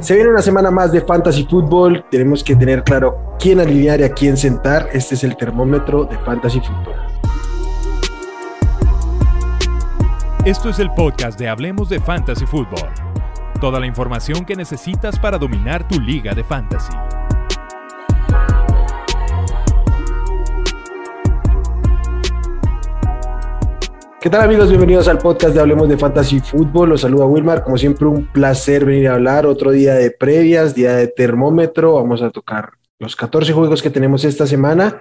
Se viene una semana más de Fantasy Football. Tenemos que tener claro quién alinear y a quién sentar. Este es el termómetro de Fantasy Football. Esto es el podcast de Hablemos de Fantasy Football. Toda la información que necesitas para dominar tu liga de fantasy. ¿Qué tal amigos? Bienvenidos al podcast de Hablemos de Fantasy Fútbol. Los saluda Wilmar. Como siempre, un placer venir a hablar. Otro día de previas, día de termómetro. Vamos a tocar los 14 juegos que tenemos esta semana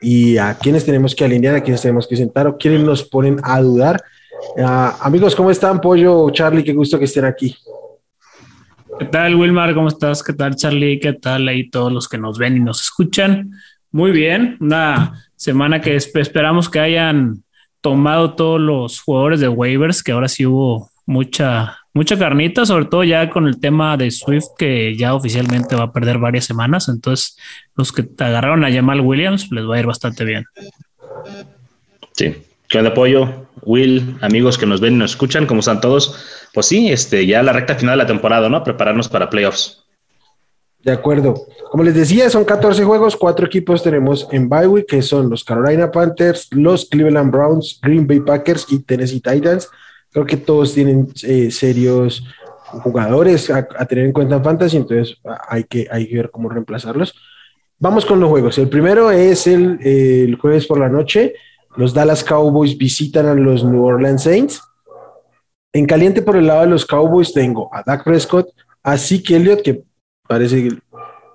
y a quienes tenemos que alinear, a quienes tenemos que sentar o quienes nos ponen a dudar. Uh, amigos, ¿cómo están? Pollo, Charlie, qué gusto que estén aquí. ¿Qué tal, Wilmar? ¿Cómo estás? ¿Qué tal, Charlie? ¿Qué tal ahí todos los que nos ven y nos escuchan? Muy bien, una semana que esperamos que hayan tomado todos los jugadores de waivers, que ahora sí hubo mucha, mucha carnita, sobre todo ya con el tema de Swift, que ya oficialmente va a perder varias semanas. Entonces, los que agarraron a Jamal Williams les va a ir bastante bien. Sí. ¿Qué onda, apoyo? Will, amigos que nos ven y nos escuchan, ¿cómo están todos? Pues sí, este, ya la recta final de la temporada, ¿no? Prepararnos para playoffs. De acuerdo. Como les decía, son 14 juegos, cuatro equipos tenemos en bye que son los Carolina Panthers, los Cleveland Browns, Green Bay Packers y Tennessee Titans. Creo que todos tienen eh, serios jugadores a, tener en cuenta en fantasy, entonces hay que, hay que ver cómo reemplazarlos. Vamos con los juegos. El primero es el, el jueves por la noche. Los Dallas Cowboys visitan a los New Orleans Saints. En caliente por el lado de los Cowboys tengo a Dak Prescott, a Zeke Elliott, que parece que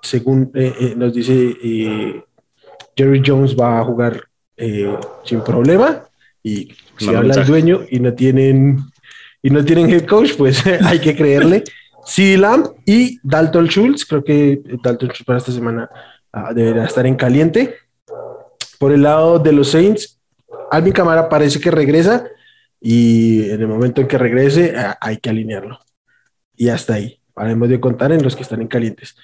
según eh, eh, nos dice eh, Jerry Jones va a jugar sin problema y si habla el dueño y no tienen y no tienen head coach, pues hay que creerle. CD Lamb y Dalton Schultz, creo que Dalton Schultz para esta semana uh, deberá estar en caliente. Por el lado de los Saints, Alvin Camara parece que regresa y en el momento en que regrese hay que alinearlo. Y hasta ahí haremos de contar en los que están en calientes.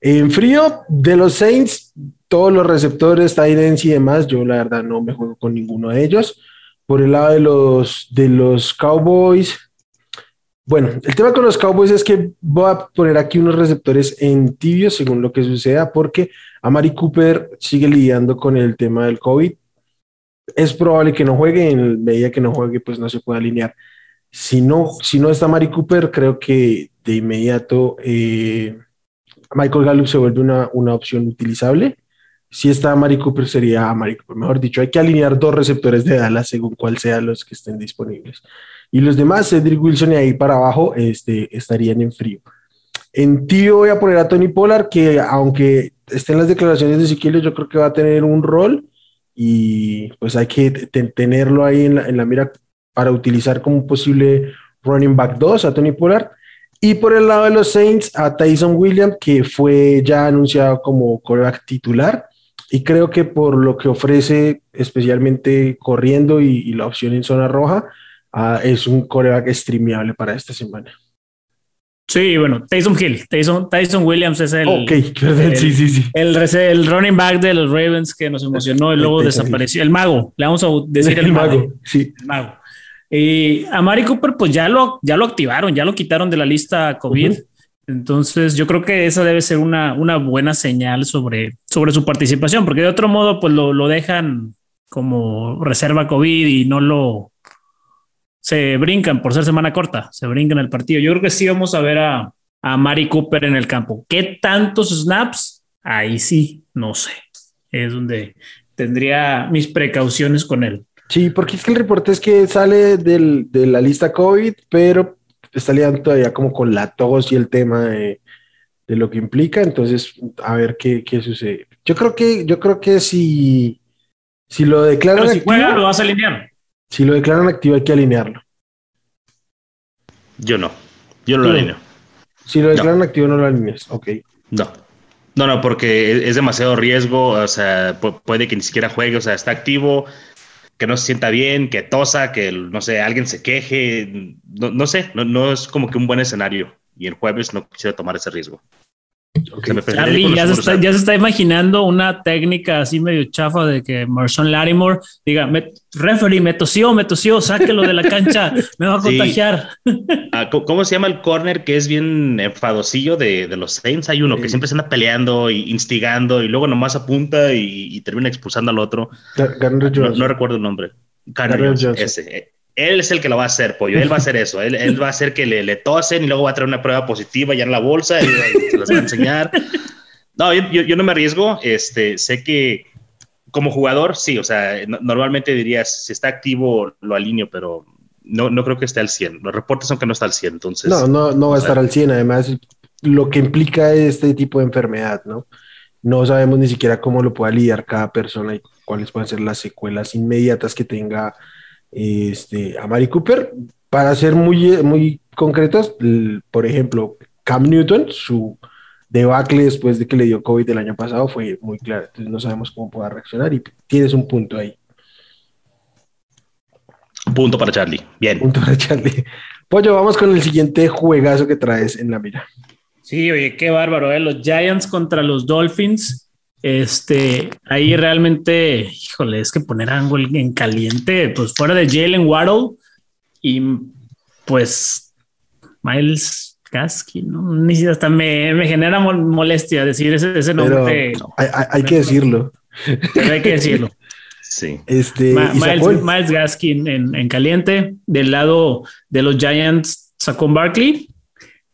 En frío, de los Saints, todos los receptores, Tyrants y demás, yo la verdad no me juego con ninguno de ellos. Por el lado de los, de los Cowboys, bueno, el tema con los Cowboys es que voy a poner aquí unos receptores en tibio según lo que suceda, porque Amari Cooper sigue lidiando con el tema del COVID. Es probable que no juegue, en medida que no juegue, pues no se puede alinear. Si no, si no está Mari Cooper, creo que de inmediato eh, Michael Gallup se vuelve una, una, opción utilizable. Si está Mari Cooper, sería Mari Cooper. Mejor dicho, hay que alinear dos receptores de Dallas según cuál sean los que estén disponibles. Y los demás, Cedric Wilson y ahí para abajo, este, estarían en frío. En tío voy a poner a Tony Pollard, que aunque estén las declaraciones de Siquilio, yo creo que va a tener un rol y pues hay que tenerlo ahí en la, en la mira para utilizar como posible running back 2 a Tony Pollard. Y por el lado de los Saints, a Tyson Williams, que fue ya anunciado como coreback titular. Y creo que por lo que ofrece, especialmente corriendo y, la opción en zona roja, uh, es un coreback streameable para esta semana. Sí, bueno, Tyson Hill, Tyson, Tyson Williams es el, okay, el, sí, sí, sí. El, el, running back de los Ravens que nos emocionó y luego desapareció. El mago, le vamos a decir el, el mago. Sí. El mago. Y a Mari Cooper, pues ya lo, ya lo activaron, ya lo quitaron de la lista COVID. Entonces, yo creo que esa debe ser una, una buena señal sobre, sobre su participación, porque de otro modo, pues lo, lo dejan como reserva COVID y no lo se brincan por ser semana corta, se brincan el partido. Yo creo que sí vamos a ver a, a Mari Cooper en el campo. ¿Qué tantos snaps? Ahí sí, no sé. Es donde tendría mis precauciones con él. Sí, porque es que el reporte es que sale del, de la lista COVID, pero está liando todavía como con la tos y el tema de, de lo que implica. Entonces, a ver qué, qué, sucede. Yo creo que, yo creo que si, si lo declaran pero si juega, lo vas a alinear. Si lo declaran activo, hay que alinearlo. Yo no. Yo no lo alineo. Si lo declaran activo, no lo alineas. Ok. No. No, no, porque es demasiado riesgo. O sea, puede que ni siquiera juegue. O sea, está activo que no se sienta bien, que tosa, que no sé, alguien se queje, no, no sé, no, no, es como que un buen escenario. Y el jueves no quisiera tomar ese riesgo. Charlie ya se, está, ya se, está, imaginando una técnica así medio chafa de que Marshall Larimore diga, me, referee, me tosió, me tosió, sáquelo de la cancha, me va a contagiar. Ah, ¿Cómo se llama el corner que es bien enfadosillo de, de los Saints? Hay uno que siempre se anda peleando y instigando y luego nomás apunta y, termina expulsando al otro. No, recuerdo el nombre. ese él es el que lo va a hacer, pollo. Él va a hacer eso. Él, va a hacer que le, le, tosen y luego va a traer una prueba positiva ya en la bolsa y, se las va a enseñar. No, yo, no me arriesgo. Este, sé que como jugador, sí, o sea, normalmente dirías, si está activo, lo alineo, pero no, no creo que esté al 100. Los reportes son que no está al 100, entonces... No, no, no va a estar al 100. Además, lo que implica este tipo de enfermedad, ¿no? No sabemos ni siquiera cómo lo pueda lidiar cada persona y cuáles pueden ser las secuelas inmediatas que tenga este, a Mari Cooper. Para ser muy, muy concretos, por ejemplo, Cam Newton, su debacle después de que le dio COVID el año pasado fue muy claro. Entonces no sabemos cómo pueda reaccionar y tienes un punto ahí. Punto para Charlie. Bien. Punto para Charlie. Pollo, vamos con el siguiente juegazo que traes en la mira. Sí, oye, qué bárbaro, ¿eh? Los Giants contra los Dolphins. Este, ahí realmente, híjole, es que poner a en caliente, pues fuera de Jalen Waddle y pues Miles Gaskin, ¿no? Ni siquiera hasta me, me genera molestia decir ese, ese nombre. hay, que decirlo. hay que decirlo. Sí. Este, Miles, Gaskin en, en, caliente. Del lado de los Giants, sacó Barkley.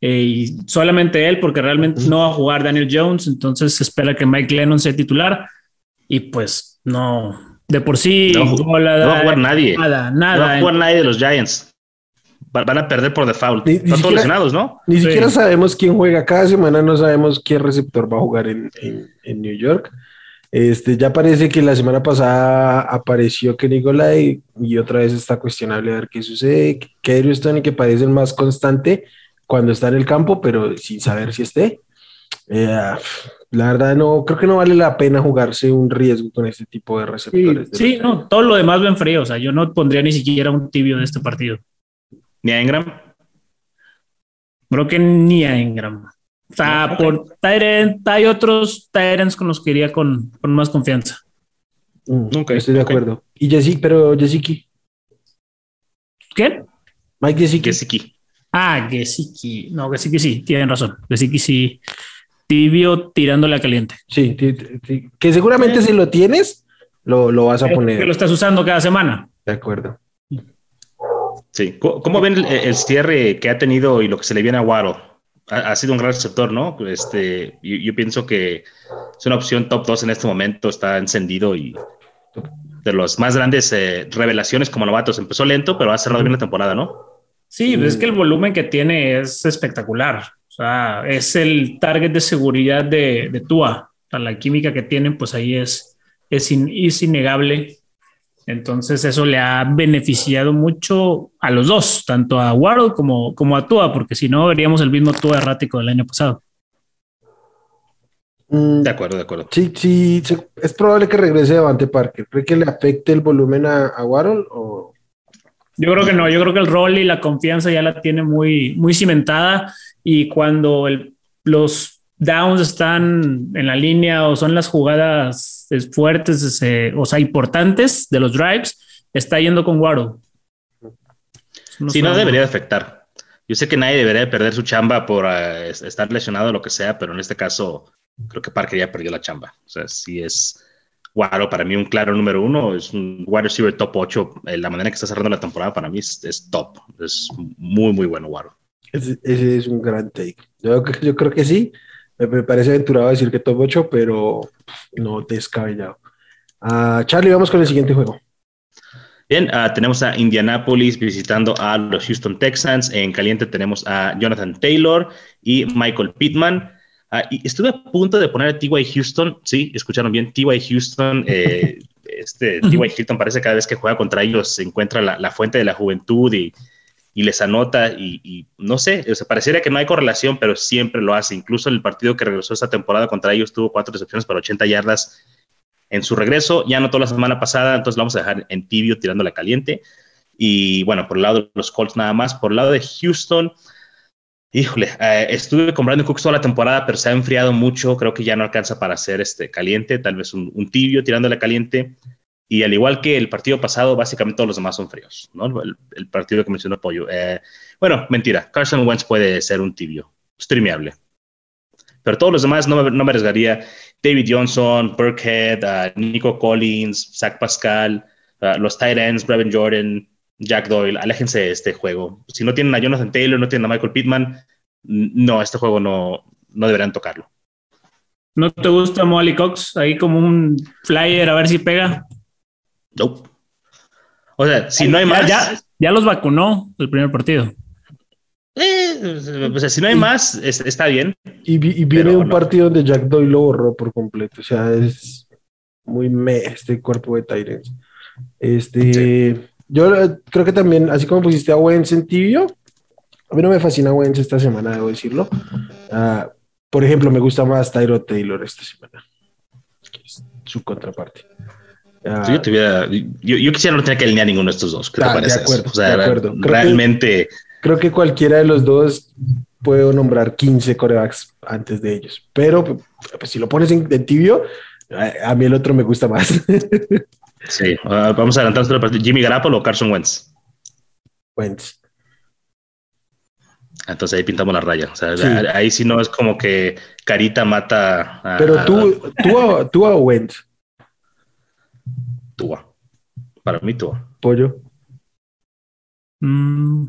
Eh, y solamente él, porque realmente no va a jugar Daniel Jones, entonces se espera que Mike Lennon sea titular y pues no, de por sí no, va a jugar nadie. Nada, nada. No va a jugar nadie de los Giants. Van a perder por default. Están todos lesionados, ¿no? Ni siquiera sabemos quién juega. Cada semana no sabemos qué receptor va a jugar en, en, New York. Este, ya parece que la semana pasada apareció Kenny Golay y otra vez está cuestionable a ver qué sucede. Que Stone que parece el más constante cuando está en el campo, pero sin saber si esté. Eh, la verdad, no creo que no vale la pena jugarse un riesgo con este tipo de receptores. Sí, no, todo lo demás ven frío. O sea, yo no pondría ni siquiera un tibio de este partido. ¿Ni a Engram? Creo que ni a Engram. O sea, por Tyrant, hay otros Tyrants con los que iría con, más confianza. Nunca. Mm, estoy de acuerdo. Y Jessica, pero Jessica. ¿Qué? Mike Jessica. Jessica. Ah, Gesicki. No, Gesicki sí, tienen razón. Gesicki sí. Tibio tirándole a caliente. Sí, que seguramente si lo tienes, lo, lo vas a poner. Que lo estás usando cada semana. De acuerdo. Sí. ¿Cómo ven el, cierre que ha tenido y lo que se le viene a Guaro? Ha, sido un gran receptor, ¿no? Este, yo, pienso que es una opción top 2 en este momento, está encendido y de los más grandes eh, revelaciones como novatos. Empezó lento, pero ha cerrado bien la temporada, ¿no? Sí, pues es que el volumen que tiene es espectacular. O sea, es el target de seguridad de, de Tua. O sea, la química que tienen, pues ahí es, es, innegable. Entonces, eso le ha beneficiado mucho a los dos, tanto a Waddle como, como a Tua, porque si no, veríamos el mismo Tua errático del año pasado. Mm, de acuerdo, de acuerdo. Sí, sí, es probable que regrese Davante Parker. ¿Cree que le afecte el volumen a, a Waddle o, yo creo que no, yo creo que el rol y la confianza ya la tiene muy, muy cimentada y cuando los downs están en la línea o son las jugadas fuertes, o sea, importantes de los drives, está yendo con Waddle. sí, no debería de afectar. Yo sé que nadie debería perder su chamba por eh, estar lesionado o lo que sea, pero en este caso creo que Parker ya perdió la chamba. O sea, sí es Guaro, para mí un claro número uno, es un wide receiver top 8. Eh, la manera que está cerrando la temporada para mí es, top. Es muy, muy bueno Guaro. Ese, es un gran take. Yo, yo creo que sí. Me, parece aventurado decir que top 8, pero no descabellado. Uh, Charlie, vamos con el siguiente juego. Bien, ah, tenemos a Indianapolis visitando a los Houston Texans. En caliente tenemos a Jonathan Taylor y Michael Pittman. Ah, y estuve a punto de poner a T.Y. Houston, sí, escucharon bien, T.Y. Houston, eh, este T.Y. Houston parece cada vez que juega contra ellos se encuentra la, fuente de la juventud y, les anota y, no sé, o sea, pareciera que no hay correlación, pero siempre lo hace. Incluso el partido que regresó esta temporada contra ellos tuvo cuatro recepciones para 80 yardas en su regreso, ya anotó la semana pasada, entonces lo vamos a dejar en tibio tirándola caliente. Y bueno, por el lado de los Colts nada más, por el lado de Houston, Híjole, eh, estuve comprando Cooks toda la temporada, pero se ha enfriado mucho. Creo que ya no alcanza para hacer este caliente, tal vez un, tibio tirándole caliente. Y al igual que el partido pasado, básicamente todos los demás son fríos, ¿no? El, partido que mencionó Pollo. Eh, bueno, mentira, Carson Wentz puede ser un tibio, streameable. Pero todos los demás no me, no me arriesgaría. David Johnson, Burkhead, uh, Nico Collins, Zach Pascal, uh, los tight ends, Brevin Jordan, Jack Doyle, aléjense de este juego. Si no tienen a Jonathan Taylor, no tienen a Michael Pittman, no, este juego no, no deberían tocarlo. ¿No te gusta Molly Cox? Ahí como un flyer a ver si pega. No. O sea, si no hay más. Ya, los vacunó el primer partido. Eh, o sea, si no hay más, está bien. Y, viene un partido donde Jack Doyle lo borró por completo. O sea, es muy me este cuerpo de Tyrants. Este. Yo eh, creo que también, así como pusiste a Wentz en tibio, a mí no me fascina Wentz esta semana, debo decirlo. Ah, por ejemplo, me gusta más Tyro Taylor esta semana, su contraparte. Ah, yo, quisiera no tener que alinear ninguno de estos dos. ¿Qué te ah, parece? De acuerdo, o sea, de acuerdo. realmente. creo que cualquiera de los dos puedo nombrar 15 corebacks antes de ellos. Pero pues, si lo pones en, tibio, a, mí el otro me gusta más. Sí, uh, vamos a adelantar otra parte. Jimmy Garapolo o Carson Wentz. Wentz. Entonces ahí pintamos la raya. O sea, ahí sí no es como que Carita mata a. Pero tú, tú, a, tú a Wentz. Tú Para mí, tú. Pollo. Mm,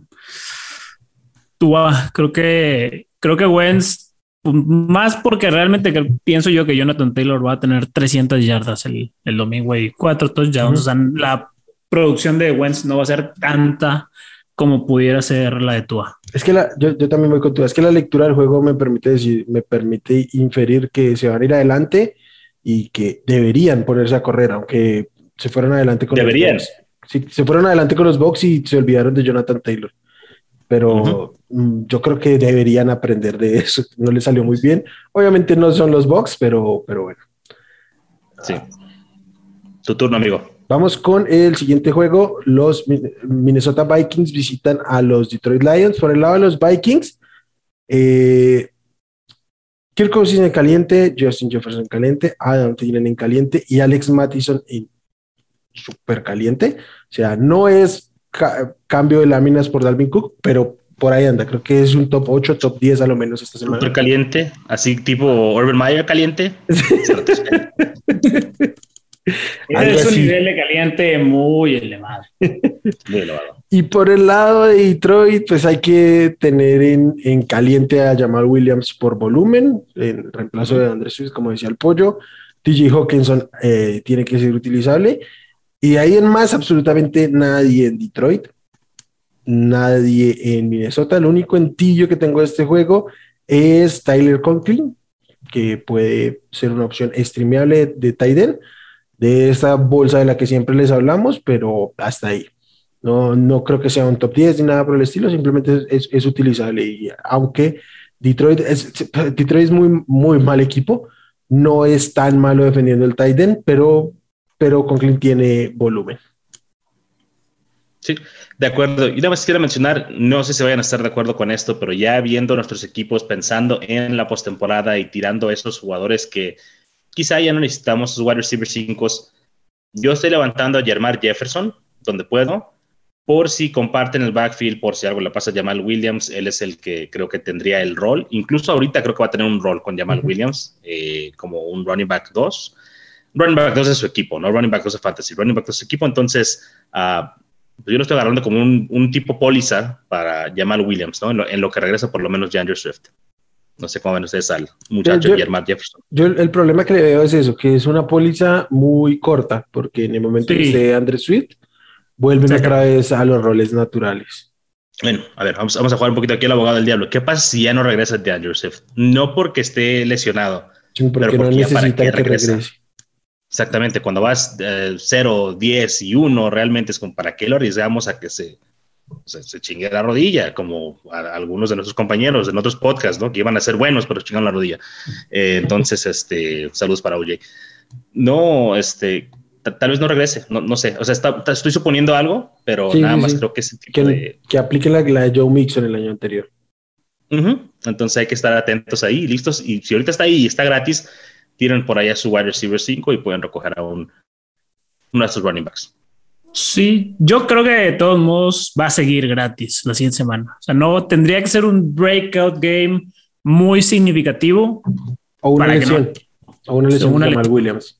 Tua, creo que creo que Wentz más porque realmente pienso yo que Jonathan Taylor va a tener 300 yardas el, domingo y cuatro touchdowns. O sea, la producción de Wentz no va a ser tanta como pudiera ser la de Tua. Es que la, yo, también voy con Tua. Es que la lectura del juego me permite decir, me permite inferir que se van a ir adelante y que deberían ponerse a correr, aunque se fueron adelante con deberían. los Sí, se fueron adelante con los box y se olvidaron de Jonathan Taylor pero mm, yo creo que deberían aprender de eso. No le salió muy bien. Obviamente no son los Bucks, pero, pero bueno. Sí. Tu turno, amigo. Vamos con el siguiente juego. Los Minnesota Vikings visitan a los Detroit Lions. Por el lado de los Vikings, eh, Kirk Cousins en caliente, Justin Jefferson en caliente, Adam Thielen en caliente y Alex Mattison en súper caliente. O sea, no es cambio de láminas por Dalvin Cook, pero por ahí anda. Creo que es un top 8, top 10 a lo menos esta semana. Super caliente, así tipo Urban Meyer caliente. es un nivel de caliente muy elevado. muy elevado. Y por el lado de Detroit, pues hay que tener en, caliente a Jamal Williams por volumen, en reemplazo de Andrés Swift, como decía el pollo. TJ Hawkinson eh, tiene que ser utilizable. Y ahí en más, absolutamente nadie en Detroit, nadie en Minnesota. El único entillo que tengo de este juego es Tyler Conklin, que puede ser una opción streameable de Tiden, de esa bolsa de la que siempre les hablamos, pero hasta ahí. No, no creo que sea un top 10 ni nada por el estilo, simplemente es, utilizable. Y aunque Detroit es, Detroit es muy, muy mal equipo, no es tan malo defendiendo el Tiden, pero pero Conklin tiene volumen. Sí, de acuerdo. Y nada más quiero mencionar, no sé si vayan a estar de acuerdo con esto, pero ya viendo nuestros equipos, pensando en la postemporada y tirando esos jugadores que quizá ya no necesitamos, esos wide receiver 5, yo estoy levantando a Jermar Jefferson, donde puedo, por si comparten el backfield, por si algo le pasa a Jamal Williams, él es el que creo que tendría el rol. Incluso ahorita creo que va a tener un rol con Jamal Williams, eh, como un running back 2 running back 2 es su equipo, no running back 2 es fantasy, running back 2 es su equipo, entonces uh, yo lo estoy agarrando como un, un tipo póliza para Jamal Williams, ¿no? En lo, que regresa por lo menos Andrew Swift. No sé cómo ven ustedes al muchacho Jamal Jefferson. Yo el problema que le veo es eso, que es una póliza muy corta, porque en el momento sí. que esté Andrew Swift, vuelven otra vez a los roles naturales. Bueno, a ver, vamos, vamos, a jugar un poquito aquí al abogado del diablo. ¿Qué pasa si ya no regresa de Andrew Swift? No porque esté lesionado, sí, pero porque no necesita que regrese. Exactamente, cuando vas 0, eh, 10 y 1, realmente es como para qué lo arriesgamos a que se, se, chingue la rodilla, como algunos de nuestros compañeros en otros podcasts, ¿no? Que iban a ser buenos, pero chingaron la rodilla. Eh, entonces, este, saludos para OJ. No, este, tal vez no regrese, no, no sé, o sea, estoy suponiendo algo, pero nada más creo que ese tipo que, de... Que aplique la, la de Joe Mixon el año anterior. Entonces hay que estar atentos ahí, listos. Y si ahorita está ahí y está gratis, tienen por allá su wide receiver 5 y pueden recoger a un, uno de sus running backs. Sí, yo creo que de todos modos va a seguir gratis la siguiente semana. O sea, no tendría que ser un breakout game muy significativo. O una lesión. O una lesión como Williams.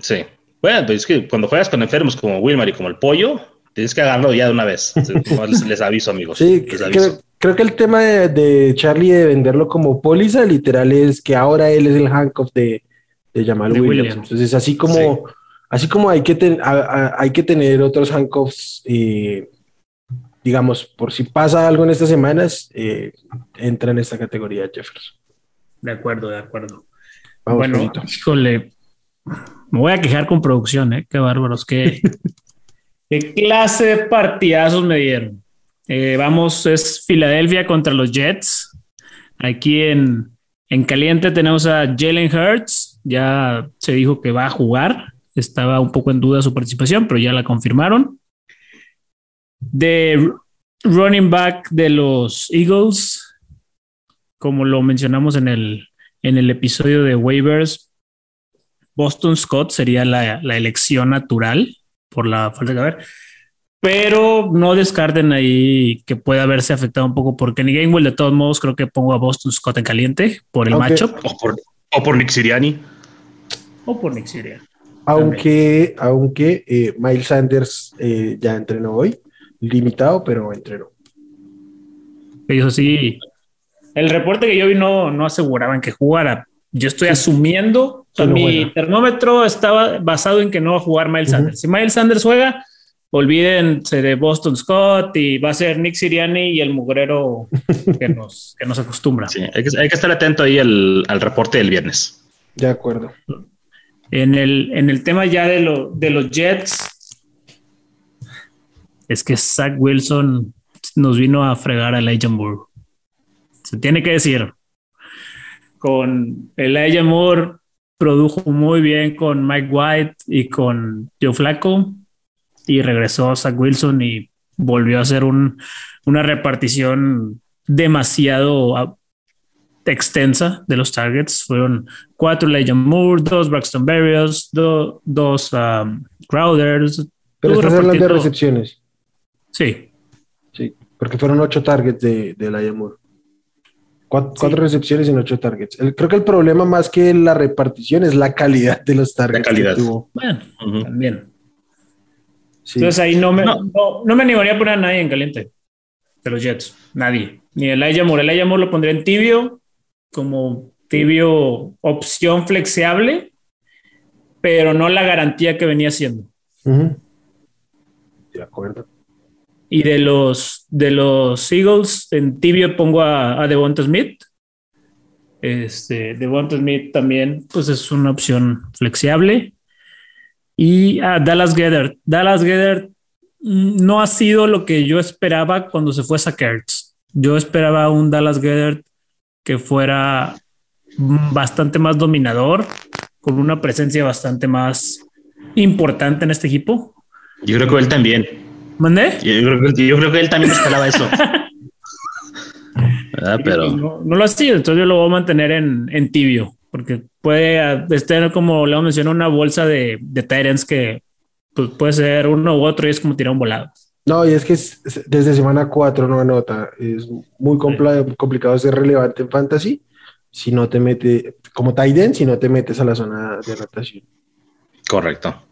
Sí. Bueno, pues es que cuando juegas con enfermos como Wilmar y como el pollo, tienes que agarrarlo ya de una vez. les, aviso, amigos. Sí, Creo, que el tema de, Charlie de venderlo como póliza, literal, es que ahora él es el handcuff de, de Jamal Williams. Entonces, así como, así como hay que, hay que tener otros handcuffs, eh, digamos, por si pasa algo en estas semanas, eh, entra en esta categoría Jefferson. De acuerdo, de acuerdo. bueno, híjole, me voy a quejar con producción, ¿eh? Qué bárbaros, qué, qué clase de partidazos me dieron. Eh, vamos, es Filadelfia contra los Jets. Aquí en, en caliente tenemos a Jalen Hurts. Ya se dijo que va a jugar. Estaba un poco en duda su participación, pero ya la confirmaron. De running back de los Eagles, como lo mencionamos en el, en el episodio de waivers, Boston Scott sería la, elección natural por la falta de haber. Pero no descarten ahí que pueda haberse afectado un poco por Kenny Gainwell. De todos modos, creo que pongo a Boston Scott en caliente por el matchup. O por, Nick Siriani. O por Nick Siriani. Aunque, aunque eh, Miles Sanders eh, ya entrenó hoy, limitado, pero entrenó. Eso sí, el reporte que yo vi no, no aseguraban que jugara. Yo estoy asumiendo mi termómetro estaba basado en que no va a jugar Miles Sanders. Si Miles Sanders juega, olvídense de Boston Scott y va a ser Nick Siriani y el mugrero que nos, que nos acostumbra. Sí, hay que, estar atento ahí al, reporte del viernes. De acuerdo. En el, en el tema ya de, lo, de los Jets, es que Zach Wilson nos vino a fregar a Elijah Moore. Se tiene que decir. Con Elijah Moore produjo muy bien con Mike White y con Joe Flaco y regresó a Zach Wilson y volvió a hacer un, una repartición demasiado ah, extensa de los targets. Fueron cuatro Legion Moore, dos Braxton Berrios, dos um, Crowders. Pero estás hablando de recepciones. Sí. Sí, porque fueron ocho targets de, de Moore. Cuatro, recepciones en ocho targets. creo que el problema más que la repartición es la calidad de los targets. La calidad. Bueno, también. Entonces ahí no me, no. me animaría a poner a nadie en caliente de los Jets. Nadie. Ni el Moore. El Moore lo pondría en tibio, como tibio opción flexible, pero no la garantía que venía siendo. De acuerdo. Y de los, de los Eagles, en tibio pongo a, a Devonta Smith. Este, Devonta Smith también, pues es una opción flexible. Y a Dallas Gedert. Dallas Gedert no ha sido lo que yo esperaba cuando se fue a Kertz. Yo esperaba un Dallas Gedert que fuera bastante más dominador, con una presencia bastante más importante en este equipo. Yo creo que él también. ¿Mandé? Yo creo, que, él también esperaba eso. Pero... No, lo ha sido, entonces yo lo voy a mantener en, tibio, porque puede estar, como le mencionó, una bolsa de, de Tyrants que pues, puede ser uno u otro y es como tirar un volado. No, y es que desde semana 4 no anota. Es muy complicado ser relevante en fantasy si no te mete, como Titan, si no te metes a la zona de rotación. Correcto.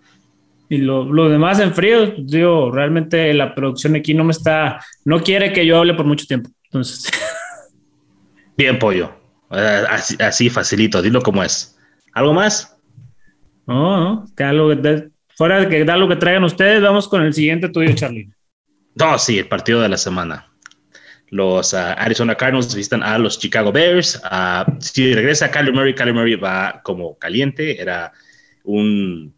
Y lo, lo, demás en frío, digo, realmente la producción aquí no me está, no quiere que yo hable por mucho tiempo. Entonces. Bien, pollo. Así, facilito, dilo como es. ¿Algo más? No, no, que algo fuera de que da lo que traigan ustedes, vamos con el siguiente tuyo, Charlie. No, sí, el partido de la semana. Los ah, Arizona Cardinals visitan a los Chicago Bears. Uh, si regresa Kyler Murray, Kyler Murray va como caliente. Era un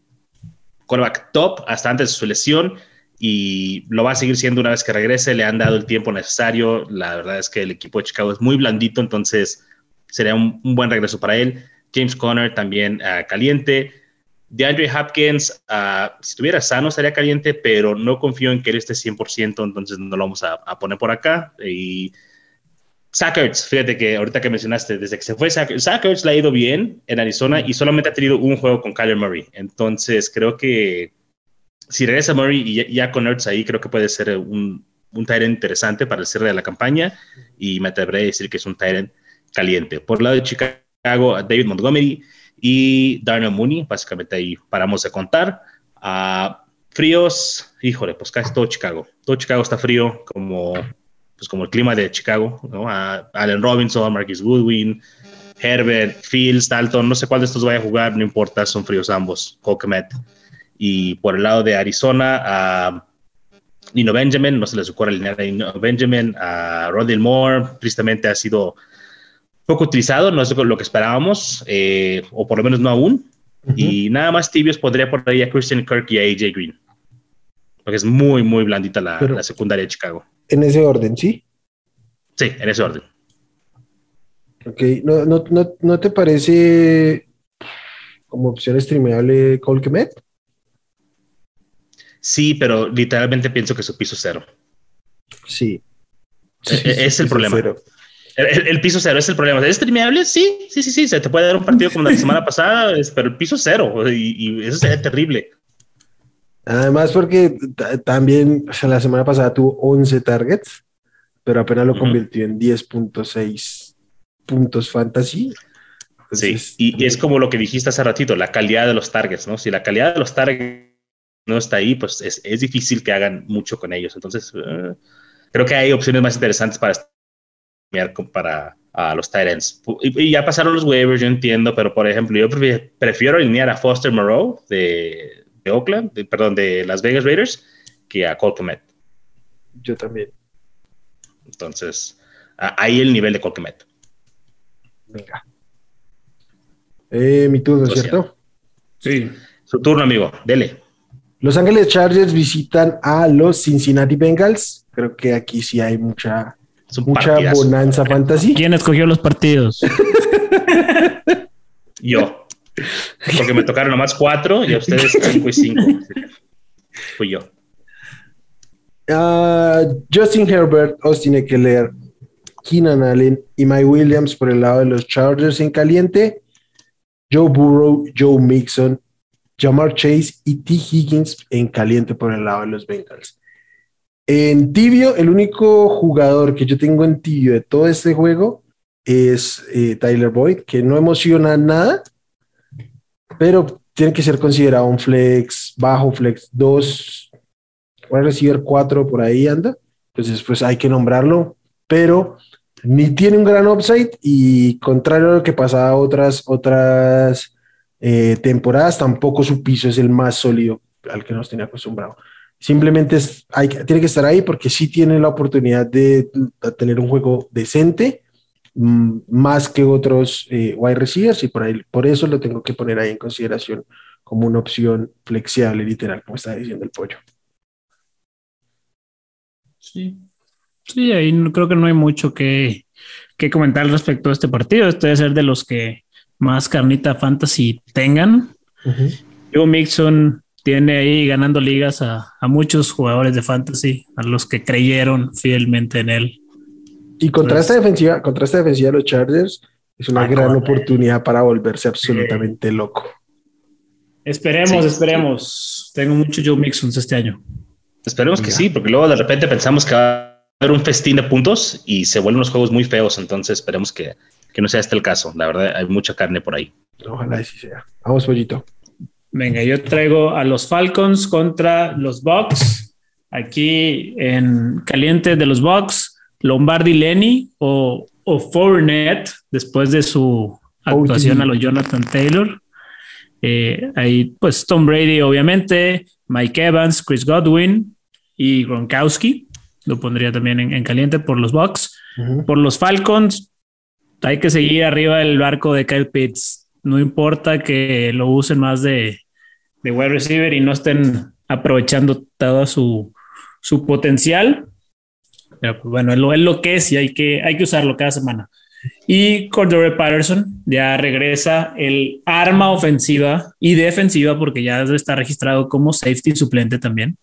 quarterback top hasta antes de su lesión y lo va a seguir siendo una vez que regrese. Le han dado el tiempo necesario. La verdad es que el equipo de Chicago es muy blandito, entonces sería un, buen regreso para él. James Conner también uh, caliente. DeAndre Hopkins, uh, si estuviera sano, estaría caliente, pero no confío en que él esté 100%, entonces no lo vamos a, poner por acá. Y Sackers, fíjate que ahorita que mencionaste, desde que se fue Sackers, le ha ido bien en Arizona y solamente ha tenido un juego con Kyler Murray. Entonces creo que si regresa Murray y ya, con Ertz ahí, creo que puede ser un, un interesante para el cierre de la campaña y me atreveré a decir que es un Tyrant caliente. Por el lado de Chicago, David Montgomery y Darnell Mooney, básicamente ahí paramos de contar. a fríos, híjole, pues casi todo Chicago. Todo Chicago está frío, como pues como el clima de Chicago, ¿no? A Allen Robinson, Marcus Goodwin, Herbert, Fields, Dalton, no sé cuál de estos vaya a jugar, no importa, son fríos ambos, Colquemet. Y por el lado de Arizona, a Nino Benjamin, no se les ocurre alinear a Nino Benjamin, a Rodney Moore, tristemente ha sido poco utilizado, no es lo que esperábamos, eh, o por lo menos no aún. Y nada más tibios podría por ahí a Christian Kirk y a AJ Green. Porque es muy, muy blandita la, la secundaria de Chicago en ese orden, ¿sí? Sí, en ese orden. Ok, ¿no, no, no, no te parece como opción streamable Colquemet? Sí, pero literalmente pienso que su piso cero. Sí. E, e, es, el problema. El, piso cero es el problema. ¿Es streamable? Sí, sí, sí, sí. Se te puede dar un partido como la semana pasada, pero el piso cero y, y eso sería terrible. Además, porque también, o sea, la semana pasada tuvo 11 targets, pero apenas lo convirtió en 10.6 puntos fantasy. sí, y, es como lo que dijiste hace ratito, la calidad de los targets, ¿no? Si la calidad de los targets no está ahí, pues es, es difícil que hagan mucho con ellos. Entonces, eh, creo que hay opciones más interesantes para para a los Titans. Y, y, ya pasaron los waivers, yo entiendo, pero por ejemplo, yo prefiero alinear a Foster Moreau de, de Oakland, perdón, de Las Vegas Raiders, que a Colquemet. Yo también. Entonces, ahí el nivel de Colquemet. Venga. Eh, mi turno, ¿cierto? Sí. Su turno, amigo. Dele. Los Ángeles Chargers visitan a los Cincinnati Bengals. Creo que aquí sí hay mucha, mucha bonanza fantasy. ¿Quién escogió los partidos? Yo. Porque me tocaron nomás cuatro y a ustedes cinco y cinco. Fui yo. Ah, Justin Herbert, Austin Eckler, Keenan Allen y Mike Williams por el lado de los Chargers en caliente. Joe Burrow, Joe Mixon, Jamar Chase y T. Higgins en caliente por el lado de los Bengals. En tibio, el único jugador que yo tengo en tibio de todo este juego es eh, Tyler Boyd, que no emociona nada, pero tiene que ser considerado un flex bajo, flex 2, a receiver 4 por ahí anda. Entonces, pues hay que nombrarlo, pero ni tiene un gran upside y contrario a lo que pasaba otras, otras eh, temporadas, tampoco su piso es el más sólido al que nos tenía acostumbrado. Simplemente es, hay, tiene que estar ahí porque sí tiene la oportunidad de tener un juego decente Mm, más que otros eh, wide receivers y por, ahí, por eso lo tengo que poner ahí en consideración como una opción flexible, literal, como está diciendo el pollo. Sí, sí, ahí creo que no hay mucho que, que comentar respecto a este partido. Este debe ser de los que más carnita fantasy tengan. Joe Mixon tiene ahí ganando ligas a, a, muchos jugadores de fantasy, a los que creyeron fielmente en él. Y contra esta defensiva, contra esta defensiva de los Chargers, es una gran oportunidad para volverse absolutamente loco. Esperemos, esperemos. Tengo mucho Joe Mixons este año. Esperemos que sí, porque luego de repente pensamos que va a haber un festín de puntos y se vuelven unos juegos muy feos. Entonces esperemos que, que no sea este el caso. La verdad, hay mucha carne por ahí. Ojalá así sea. Vamos, pollito. Venga, yo traigo a los Falcons contra los Bucks. Aquí en caliente de los Bucks. Lombardi Lenny o, o Fournette después de su actuación a los Jonathan Taylor. Eh, ahí, pues Tom Brady, obviamente, Mike Evans, Chris Godwin y Gronkowski. Lo pondría también en, caliente por los Bucks. Por los Falcons, hay que seguir arriba del barco de Kyle Pitts. No importa que lo usen más de, de wide receiver y no estén aprovechando todo su, su potencial. Pues, bueno, es lo, es lo que es y hay que, hay que usarlo cada semana. Y Cordero Patterson ya regresa el arma ofensiva y defensiva porque ya está registrado como safety suplente también.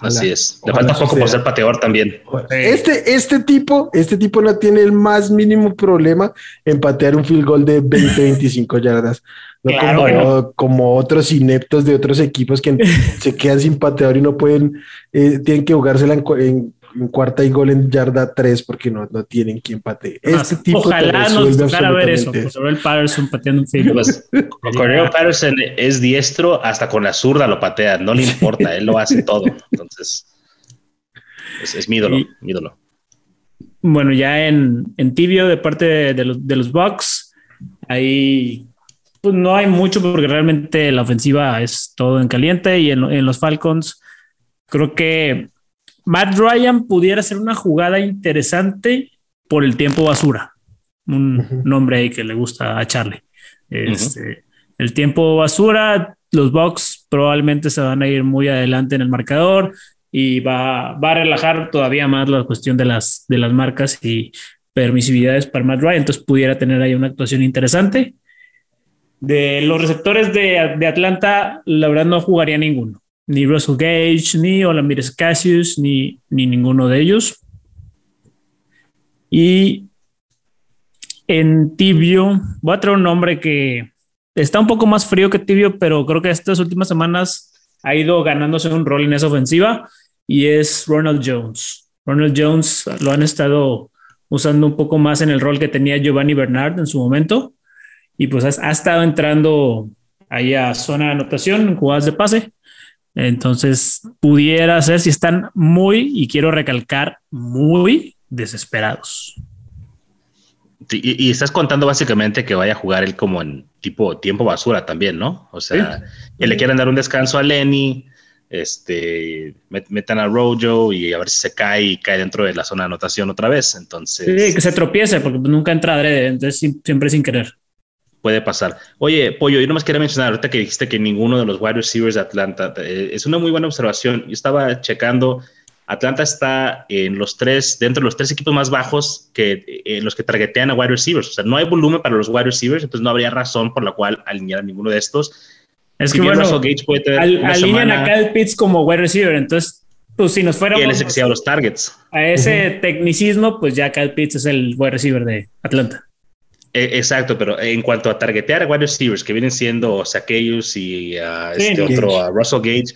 Así es. Le falta poco por ser pateador también. Este, este tipo, este tipo no tiene el más mínimo problema en patear un field goal de 20, 25 yardas. No como, otros ineptos de otros equipos que se quedan sin pateador y no pueden, eh, tienen que jugársela en, cuarta y gol en yarda 3 porque no, no tienen quien patee. Este tipo ojalá nos tocara ver eso, el Patterson pateando un field goal. Patterson es diestro, hasta con la zurda lo patea, no le importa, él lo hace todo. Entonces, es, mi ídolo, mi ídolo. Bueno, ya en, en tibio de parte de, los, de los Bucks, ahí pues no hay mucho porque realmente la ofensiva es todo en caliente y en, los Falcons creo que Matt Ryan pudiera ser una jugada interesante por el tiempo basura. Un nombre ahí que le gusta a Charlie. Este, el tiempo basura, los Bucks probablemente se van a ir muy adelante en el marcador y va, va a relajar todavía más la cuestión de las, de las marcas y permisividades para Matt Ryan. Entonces pudiera tener ahí una actuación interesante. De los receptores de, Atlanta, la verdad no jugaría ninguno. Ni Russell Gage, ni Olamires Cassius, ni, ni ninguno de ellos. Y en Tibio, voy a traer un nombre que está un poco más frío que Tibio, pero creo que estas últimas semanas ha ido ganándose un rol en esa ofensiva y es Ronald Jones. Ronald Jones lo han estado usando un poco más en el rol que tenía Giovanni Bernard en su momento y pues ha, estado entrando ahí a zona de anotación en jugadas de pase. Entonces, pudiera ser si están muy, y quiero recalcar, muy desesperados. y, estás contando básicamente que vaya a jugar él como en tipo tiempo basura también, ¿no? O sea, que le quieren dar un descanso a Lenny, este, metan a Rojo y a ver si se cae y cae dentro de la zona de anotación otra vez. Entonces, sí, que se tropiece porque nunca entra adrede, entonces siempre sin querer puede pasar. Oye, Pollo, yo nomás quería mencionar ahorita que dijiste que ninguno de los wide receivers de Atlanta, eh, es una muy buena observación. Yo estaba checando, Atlanta está en los tres, dentro de los tres equipos más bajos que eh, los que targetean a wide receivers. O sea, no hay volumen para los wide receivers, entonces no habría razón por la cual alinear a ninguno de estos. Es que bueno, Gage puede al, alinean a Kyle Pitts como wide receiver, entonces pues si nos fuéramos a los targets. A ese tecnicismo, pues ya Kyle Pitts es el wide receiver de Atlanta. E, exacto, pero en cuanto a targetear a wide receivers que vienen siendo Zacchaeus y uh, este otro Russell Gage,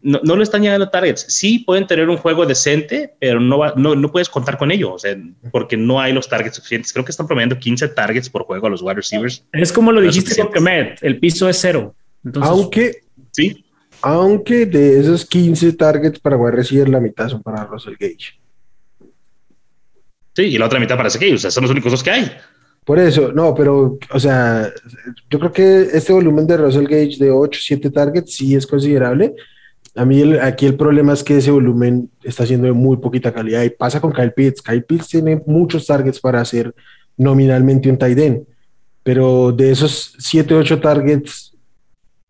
no, no, le están llegando targets. Sí pueden tener un juego decente, pero no, no, no, puedes contar con ello, o sea, porque no hay los targets suficientes. Creo que están promediando 15 targets por juego a los wide receivers. Es como lo dijiste con Kemet, el piso es cero. aunque, sí. Aunque de esos 15 targets para wide receiver, la mitad son para Russell Gage. Sí, y la otra mitad para Zacchaeus, o sea, son los únicos dos que hay. Por eso, no, pero, o sea, yo creo que este volumen de Russell Gage de 8, 7 targets sí es considerable. A mí aquí el problema es que ese volumen está siendo de muy poquita calidad y pasa con Kyle Pitts. Kyle Pitts tiene muchos targets para hacer nominalmente un tight end, pero de esos 7, 8 targets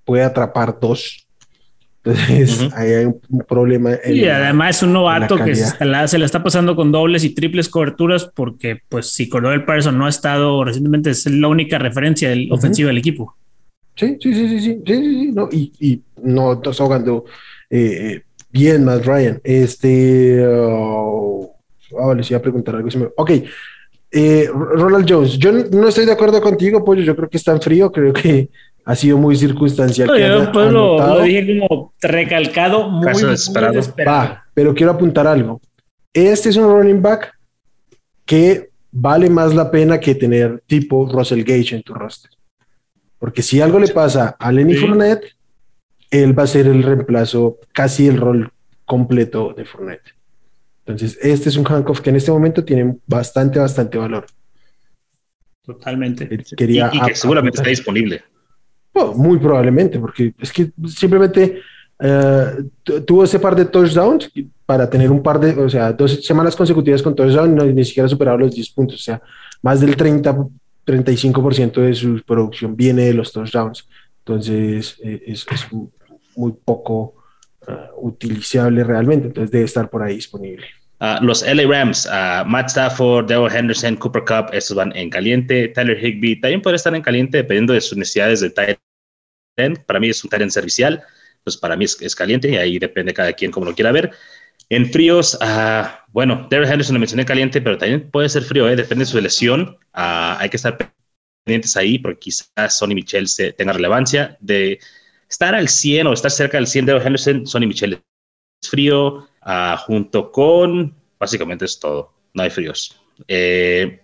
puede atrapar dos entonces, ahí hay un, problema. Y además es un novato que se la, se está pasando con dobles y triples coberturas porque, pues, si Cordell Patterson no ha estado recientemente, es la única referencia del, ofensiva del equipo. Sí, sí, sí, sí, sí, sí, no, y, y no estás ahogando eh, bien más Ryan. Este, uh, oh, les iba a preguntar algo. Ok, eh, Ronald Jones, yo no estoy de acuerdo contigo, Pollo, yo creo que está en frío, creo que ha sido muy circunstancial. yo pues lo, dije como recalcado, muy, desesperado. pero quiero apuntar algo. Este es un running back que vale más la pena que tener tipo Russell Gage en tu roster. Porque si algo le pasa a Lenny Fournette, él va a ser el reemplazo, casi el rol completo de Fournette. Entonces, este es un handcuff que en este momento tiene bastante, bastante valor. Totalmente. Quería y, que seguramente está disponible muy probablemente, porque es que simplemente eh, tuvo ese par de touchdowns para tener un par de, o sea, dos semanas consecutivas con touchdowns, no, ni siquiera superado los 10 puntos, o sea, más del 30, 35% de su producción viene de los touchdowns. Entonces, eh, es, muy poco uh, utilizable realmente, entonces debe estar por ahí disponible. Ah, los LA Rams, uh, Matt Stafford, Daryl Henderson, Cooper Cup, estos van en caliente. Tyler Higby también puede estar en caliente dependiendo de sus necesidades de tight para mí es un Tyrant servicial. pues para mí es, caliente y ahí depende cada quien como lo quiera ver. En fríos, uh, bueno, Derek Henderson lo mencioné caliente, pero también puede ser frío, ¿eh? depende de su lesión. Ah, hay que estar pendientes ahí porque quizás Sonny Michel se tenga relevancia. De estar al 100 o estar cerca del 100 de Henderson, Sonny Michel es frío, junto con, básicamente es todo, no hay fríos. Eh,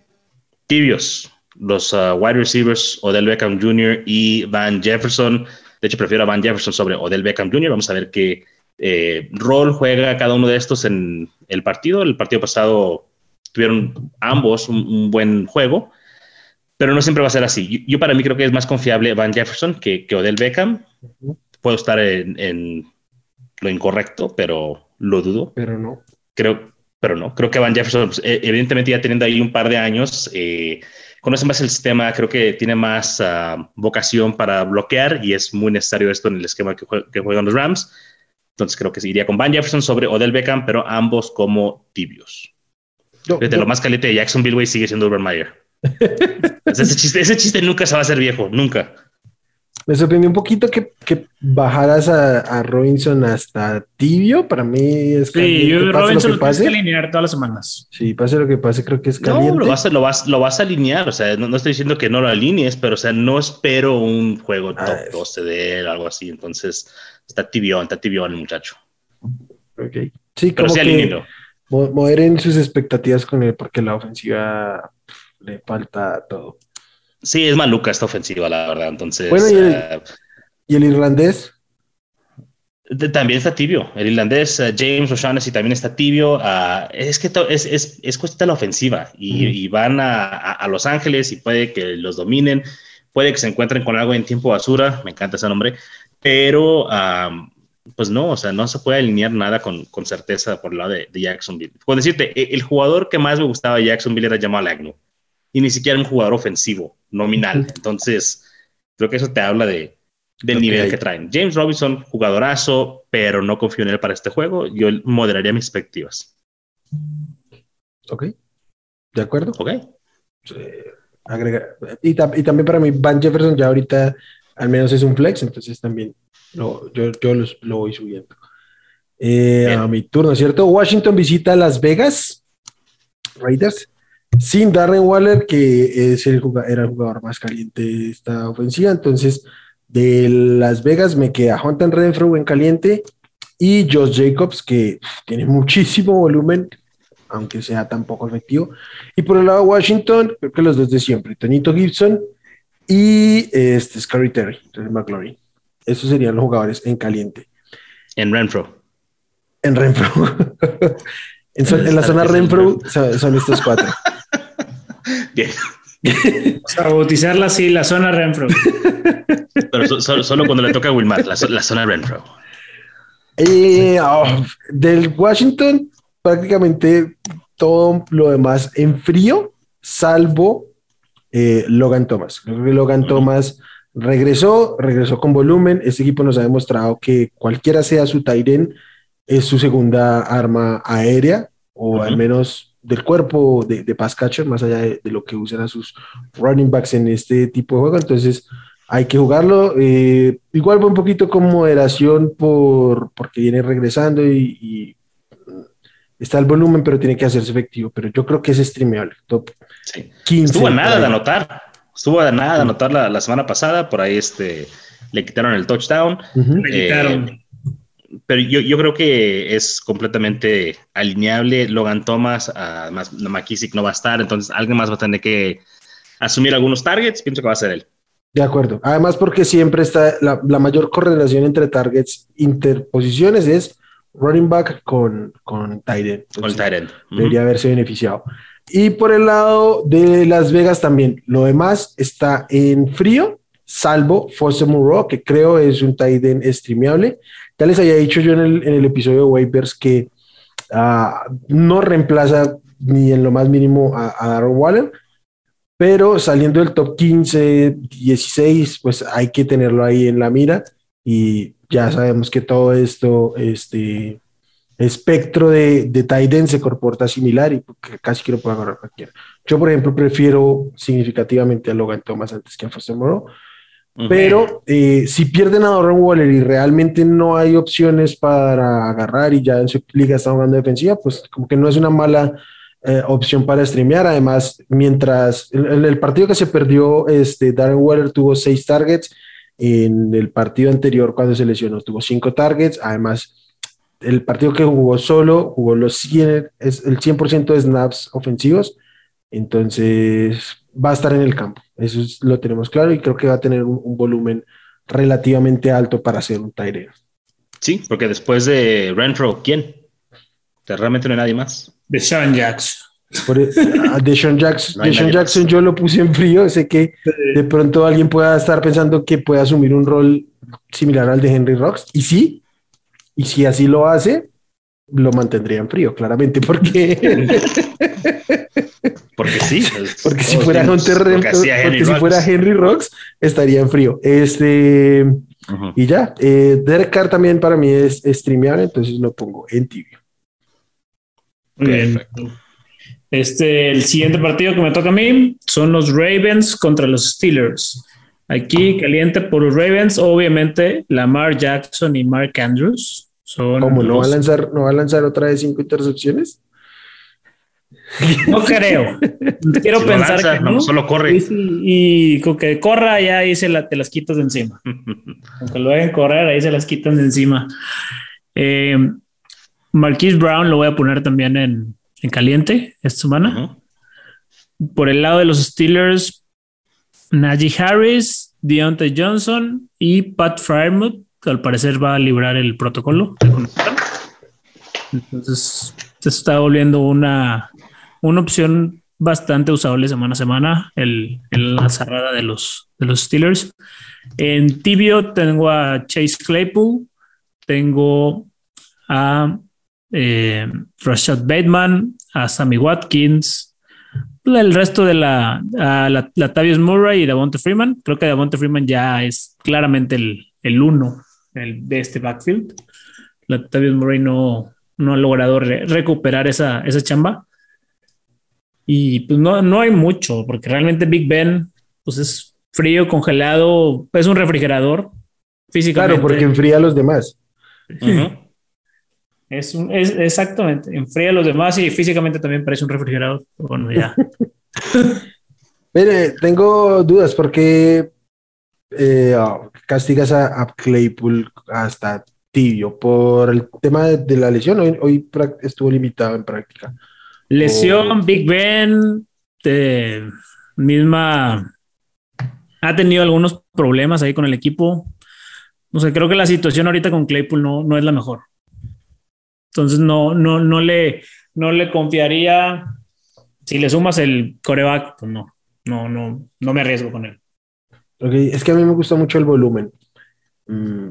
tibios, los wide receivers Odell Beckham Jr. y Van Jefferson. De hecho, prefiero a Van Jefferson sobre Odell Beckham Jr. Vamos a ver qué eh, rol juega cada uno de estos en el partido. El partido pasado tuvieron ambos un, buen juego, pero no siempre va a ser así. Yo, para mí creo que es más confiable Van Jefferson que, que Odell Beckham. Puedo estar en, lo incorrecto, pero lo dudo. Pero no. Creo, pero no. Creo que Van Jefferson, pues, e, evidentemente ya teniendo ahí un par de años, eh, conoce más el sistema, creo que tiene más ah, vocación para bloquear y es muy necesario esto en el esquema que, juegan los Rams. Entonces creo que iría con Van Jefferson sobre Odell Beckham, pero ambos como tibios. Desde lo más caliente de Jacksonville, sigue siendo Urban Meyer. ese, chiste, ese chiste nunca se va a hacer viejo, nunca. Me sorprendió un poquito que, que bajaras a, a, Robinson hasta tibio. Para mí es Sí, yo Robinson lo, que pase. que alinear todas las semanas. Sí, pase lo que pase, creo que es caliente. No, lo vas, a, lo vas, lo vas a alinear. O sea, no, estoy diciendo que no lo alinees, pero o sea, no espero un juego ah, top 12 de él, algo así. Entonces, está tibio, está tibio el muchacho. Ok. Sí, pero como que moderen sus expectativas con él porque la ofensiva le falta todo. Sí, es maluca esta ofensiva, la verdad. Entonces. Bueno, ¿y el, eh, irlandés? También está tibio. El irlandés, eh, James O'Shaughnessy también está tibio. Ah, es que es, es, es, cuestión de la ofensiva y, van a, Los Ángeles y puede que los dominen, puede que se encuentren con algo en tiempo basura. Me encanta ese nombre, pero pues no, o sea, no se puede alinear nada con, con certeza por el lado de, Jacksonville. Puedo decirte, e, el jugador que más me gustaba de Jacksonville era Jamal Agnew y ni siquiera un jugador ofensivo nominal. Entonces, creo que eso te habla de, del nivel que traen. James Robinson, jugadorazo, pero no confío en él para este juego. Yo moderaría mis expectativas. Ok. ¿De acuerdo? Ok. agrega. Y, también para mí, Van Jefferson ya ahorita al menos es un flex, entonces también yo, yo lo voy subiendo. Eh, a mi turno, ¿cierto? Washington visita Las Vegas Raiders sin Darren Waller, que es el era el jugador más caliente de esta ofensiva. Entonces, de Las Vegas me queda Hunter Renfro en caliente y Josh Jacobs, que tiene muchísimo volumen, aunque sea tan poco efectivo. Y por el lado de Washington, creo que los dos de siempre, Tonito Gibson y este Scary Terry, entonces McLaurin. Esos serían los jugadores en caliente. En Renfro. En Renfro. en, la zona Renfro son estos cuatro. Bien. a bautizarla así, la zona Renfro. Pero solo cuando le toca a Wilmar, la, zona Renfro. Eh, oh, del Washington, prácticamente todo lo demás en frío, salvo eh, Logan Thomas. Logan Thomas regresó, regresó con volumen. Este equipo nos ha demostrado que cualquiera sea su Tyren, es su segunda arma aérea, o al menos del cuerpo de, de pass catcher, más allá de, lo que usan a sus running backs en este tipo de juego. Entonces, hay que jugarlo. Eh, igual va un poquito con moderación por, porque viene regresando y, está el volumen, pero tiene que hacerse efectivo. Pero yo creo que es streameable. Top sí. 15. Estuvo a nada de anotar. Estuvo a nada de anotar la, semana pasada. Por ahí este, le quitaron el touchdown. Le quitaron pero yo, yo, creo que es completamente alineable. Logan Thomas, además McKissick no va a estar, entonces alguien más va a tener que asumir algunos targets. Pienso que va a ser él. De acuerdo. Además, porque siempre está la, la mayor correlación entre targets, interposiciones es running back con, con tight Con tight Debería haberse beneficiado. Y por el lado de Las Vegas también, lo demás está en frío, salvo Foster Moreau, que creo es un tight end streameable. Ya les había dicho yo en el, episodio de Waivers que ah, no reemplaza ni en lo más mínimo a, a Darren Waller, pero saliendo del top 15, 16, pues hay que tenerlo ahí en la mira y ya sabemos que todo esto, este espectro de, de se comporta similar y casi quiero poder agarrar cualquiera. Yo, por ejemplo, prefiero significativamente a Logan Thomas antes que a Foster Moreau, Pero eh, si pierden a Darren Waller y realmente no hay opciones para agarrar y ya en su liga está jugando defensiva, pues como que no es una mala eh, opción para streamear. Además, mientras en el, partido que se perdió, este, Darren Waller tuvo seis targets. En el partido anterior, cuando se lesionó, tuvo cinco targets. Además, el partido que jugó solo, jugó los 100, es el 100% de snaps ofensivos. Entonces, va a estar en el campo. Eso lo tenemos claro y creo que va a tener un, volumen relativamente alto para ser un Tyrell. Sí, porque después de Renfro, ¿quién? realmente no hay nadie más. De Sean Jackson. E, de Sean Jackson, Jackson yo lo puse en frío. Sé que de pronto alguien pueda estar pensando que puede asumir un rol similar al de Henry Rocks. Y sí, y si así lo hace, lo mantendría en frío, claramente, porque. porque sí. porque si fuera porque si fuera Henry Rocks, estaría en frío. Este. Y ya, eh, Derek Carr también para mí es, streameable, entonces lo pongo en tibio. Muy bien. Este, el siguiente partido que me toca a mí son los Ravens contra los Steelers. Aquí caliente por los Ravens, obviamente Lamar Jackson y Mark Andrews. Son ¿Cómo no va a lanzar, no va a lanzar otra de cinco intercepciones? No creo. Quiero pensar que no. Solo corre. Y, con que corra, ya ahí se la, te las quitas de encima. Aunque lo hagan correr, ahí se las quitan de encima. Eh, Marquise Brown lo voy a poner también en, en caliente esta semana. Por el lado de los Steelers, Najee Harris, Deontay Johnson y Pat Frymouth, que al parecer va a librar el protocolo. Entonces, se está volviendo una, una opción bastante usable semana a semana el, la cerrada de los, de los Steelers. En tibio tengo a Chase Claypool, tengo a eh, Rashad Bateman, a Sammy Watkins, el resto de la, a la, Tavius Murray y Davonte Freeman. Creo que Davonte Freeman ya es claramente el, el uno de este backfield. La Tavius Murray no, no ha logrado recuperar esa, esa chamba. Y pues no, no hay mucho, porque realmente Big Ben, pues es frío, congelado, es un refrigerador físicamente. Claro, porque enfría a los demás. Es, un, es exactamente, enfría a los demás y físicamente también parece un refrigerador. Bueno, ya. Mire, tengo dudas porque eh, oh, castigas a, Claypool hasta tibio por el tema de, la lesión. Hoy, hoy, estuvo limitado en práctica. Lesión, Big Ben, misma, ha tenido algunos problemas ahí con el equipo. No sé, creo que la situación ahorita con Claypool no, no es la mejor. Entonces no, no, no le, no le confiaría. Si le sumas el coreback, pues no, no, no, no me arriesgo con él. Okay. Es que a mí me gusta mucho el volumen. Mm,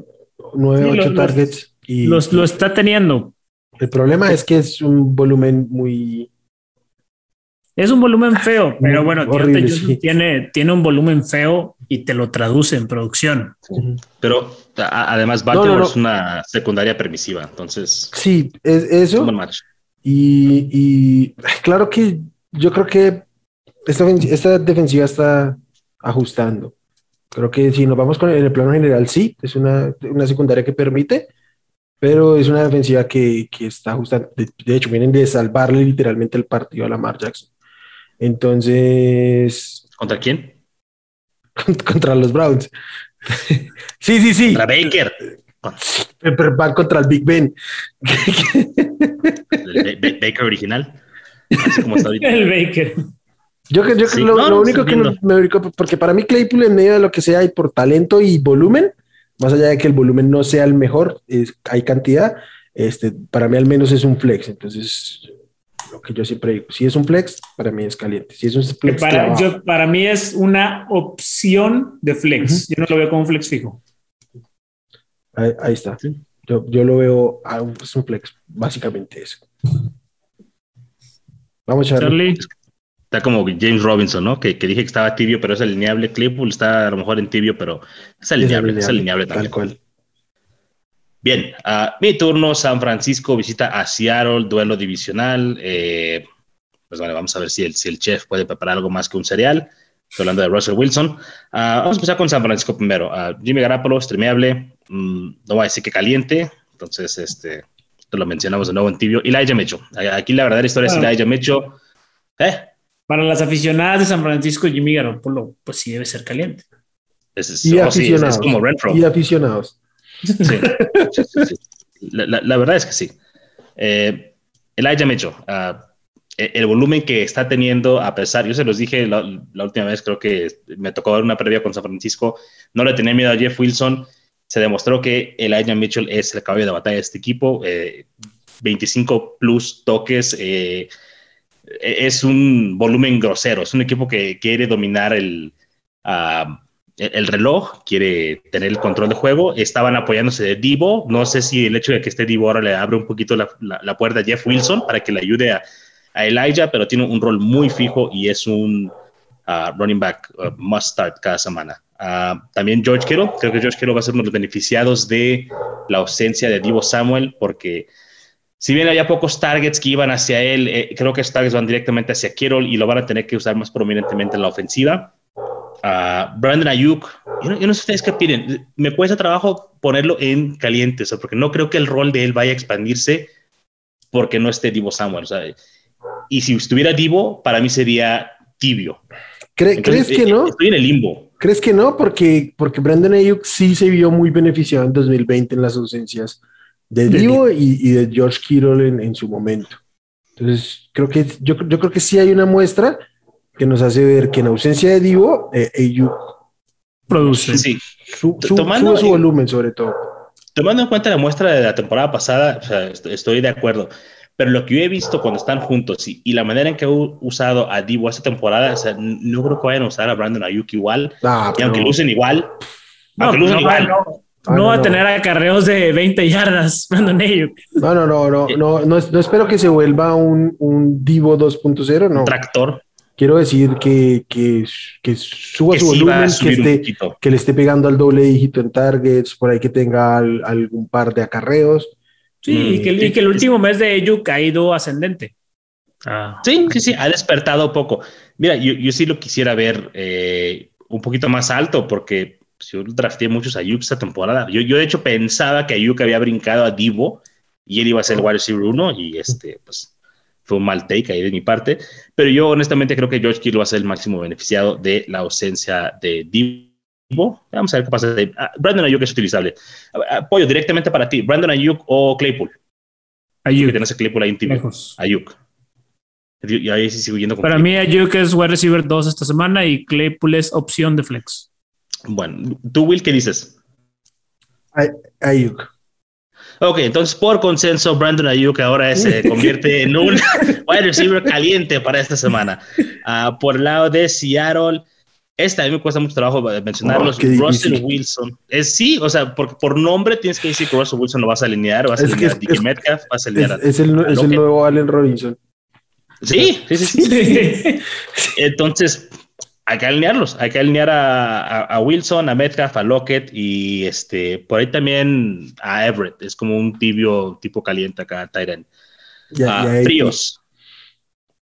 nueve, ocho targets. y, los, lo está teniendo, el problema es que es un volumen muy... Es un volumen feo, pero bueno, tiene, tiene un volumen feo y te lo traduce en producción. Pero además Baltimore es una secundaria permisiva, entonces... Sí, es eso. Y, y, claro que yo creo que esta, esta defensiva está ajustando. Creo que si nos vamos con en el plano general, sí, es una, una secundaria que permite, pero es una defensiva que, que está justa. De, hecho, vienen de salvarle literalmente el partido a Lamar Jackson. Entonces. ¿Contra quién? Contra los Browns. sí, sí, sí. Contra Baker. Pero van contra el Big Ben. ¿El Baker original. Así como está ahorita. El Baker. Yo, yo lo, lo único que me, porque para mí Claypool en medio de lo que sea y por talento y volumen, más allá de que el volumen no sea el mejor, hay cantidad, este, para mí al menos es un flex. Entonces, lo que yo siempre digo, si es un flex, para mí es caliente. Si es un flex, para, yo, para mí es una opción de flex. Yo no lo veo como un flex fijo. Ahí, está. Yo, yo, lo veo, es un flex, básicamente eso. Vamos, a Charlie. Está como James Robinson, ¿no? Que, dije que estaba tibio, pero es alineable. Claypool está a lo mejor en tibio, pero es alineable, es alineable, tal cual. Bien, a mi turno, San Francisco visita a Seattle, duelo divisional. Eh, pues vale, vamos a ver si el, si el chef puede preparar algo más que un cereal. hablando de Russell Wilson. Ah, vamos a empezar con San Francisco primero. Uh, Jimmy Garapolo, streameable, mm, no voy a decir que caliente, entonces este, lo mencionamos de nuevo en tibio. Elijah Mecho. Aquí la verdadera historia es Elijah Mecho. ¿Eh? Para las aficionadas de San Francisco, Jimmy Garoppolo, pues sí debe ser caliente. y, aficionados, como y aficionados. Sí, la, verdad es que sí. Eh, Elijah Mitchell, e, el volumen que está teniendo, a pesar, yo se los dije la, última vez, creo que me tocó dar una previa con San Francisco, no le tenía miedo a Jeff Wilson, se demostró que Elijah Mitchell es el caballo de batalla de este equipo, 25 eh, plus toques, eh, es un volumen grosero, es un equipo que quiere dominar el, ah, el reloj, quiere tener el control de juego. Estaban apoyándose de Divo. No sé si el hecho de que esté Divo ahora le abre un poquito la, puerta a Jeff Wilson para que le ayude a, Elijah, pero tiene un rol muy fijo y es un uh, running back uh, must start cada semana. Uh, también George Kittle, creo que George Kittle va a ser uno de los beneficiados de la ausencia de Divo Samuel, porque si bien había pocos targets que iban hacia él, eh, creo que estos targets van directamente hacia Kittle y lo van a tener que usar más prominentemente en la ofensiva. Brandon Ayuk, yo no, sé ustedes qué piden, me cuesta trabajo ponerlo en caliente, porque no creo que el rol de él vaya a expandirse porque no esté Divo Samuel. Y si estuviera Divo, para mí sería tibio. ¿Crees que eh, no? Estoy en el limbo. ¿Crees que no? Porque, porque Brandon Ayuk sí se vio muy beneficiado en 2020 en las ausencias de Divo y, de George Kittle en, su momento. Entonces, creo que yo, yo creo que sí hay una muestra que nos hace ver que en ausencia de Divo, eh, produce sí. su, tomando, su volumen sobre todo. Tomando en cuenta la muestra de la temporada pasada, estoy de acuerdo. Pero lo que yo he visto cuando están juntos y, la manera en que he usado a Divo esta temporada, o sea, no creo que vayan a usar a Brandon Ayuk igual. Ah, y aunque lo usen igual, no, aunque no, igual. No, va a tener acarreos de 20 yardas, Brandon Ayuk. No, no, no, no, no, no, no espero que se vuelva un, un Divo 2.0, no. Tractor quiero decir que, que, que suba su volumen, que, esté, que le esté pegando al doble dígito en targets, por ahí que tenga algún par de acarreos. Sí, y, que, que, el último mes de Ayuk ha ido ascendente. Ah. Sí, sí, sí, ha despertado poco. Mira, yo, yo sí lo quisiera ver eh, un poquito más alto porque yo drafté muchos Ayuk esta temporada. Yo, yo de hecho pensaba que Ayuk había brincado a Divo y él iba a ser el wide receiver 1 y este, pues fue un mal take ahí de mi parte, pero yo honestamente creo que George Kittle va a ser el máximo beneficiado de la ausencia de Divo. Vamos a ver qué pasa. Ah, Brandon Ayuk es utilizable. Apoyo directamente para ti. Brandon Ayuk o Claypool. Ayuk. Que tienes a Claypool ahí en tibio. Ayuk. Y ahí sí sigo yendo con Para mí Ayuk es wide receiver 2 esta semana y Claypool es opción de flex. Bueno, tú Will, ¿qué dices? Ayuk. Ok, entonces por consenso, Brandon Ayuk ahora se convierte en un wide receiver caliente para esta semana. Uh, por el lado de Seattle, esta a mí me cuesta mucho trabajo mencionarlos. Oh, Russell Wilson. Es, sí, o sea, por, por nombre tienes que decir que Russell Wilson lo vas a alinear, vas a alinear a Dickie Metcalf, vas a alinear es, el, es el nuevo Allen Robinson. Sí, sí, sí. sí. Entonces, hay que alinearlos, hay que alinear a, Wilson, a Metcalf, a Lockett y este, por ahí también a Everett. Es como un tibio tipo caliente acá, Tyren. Ya, fríos.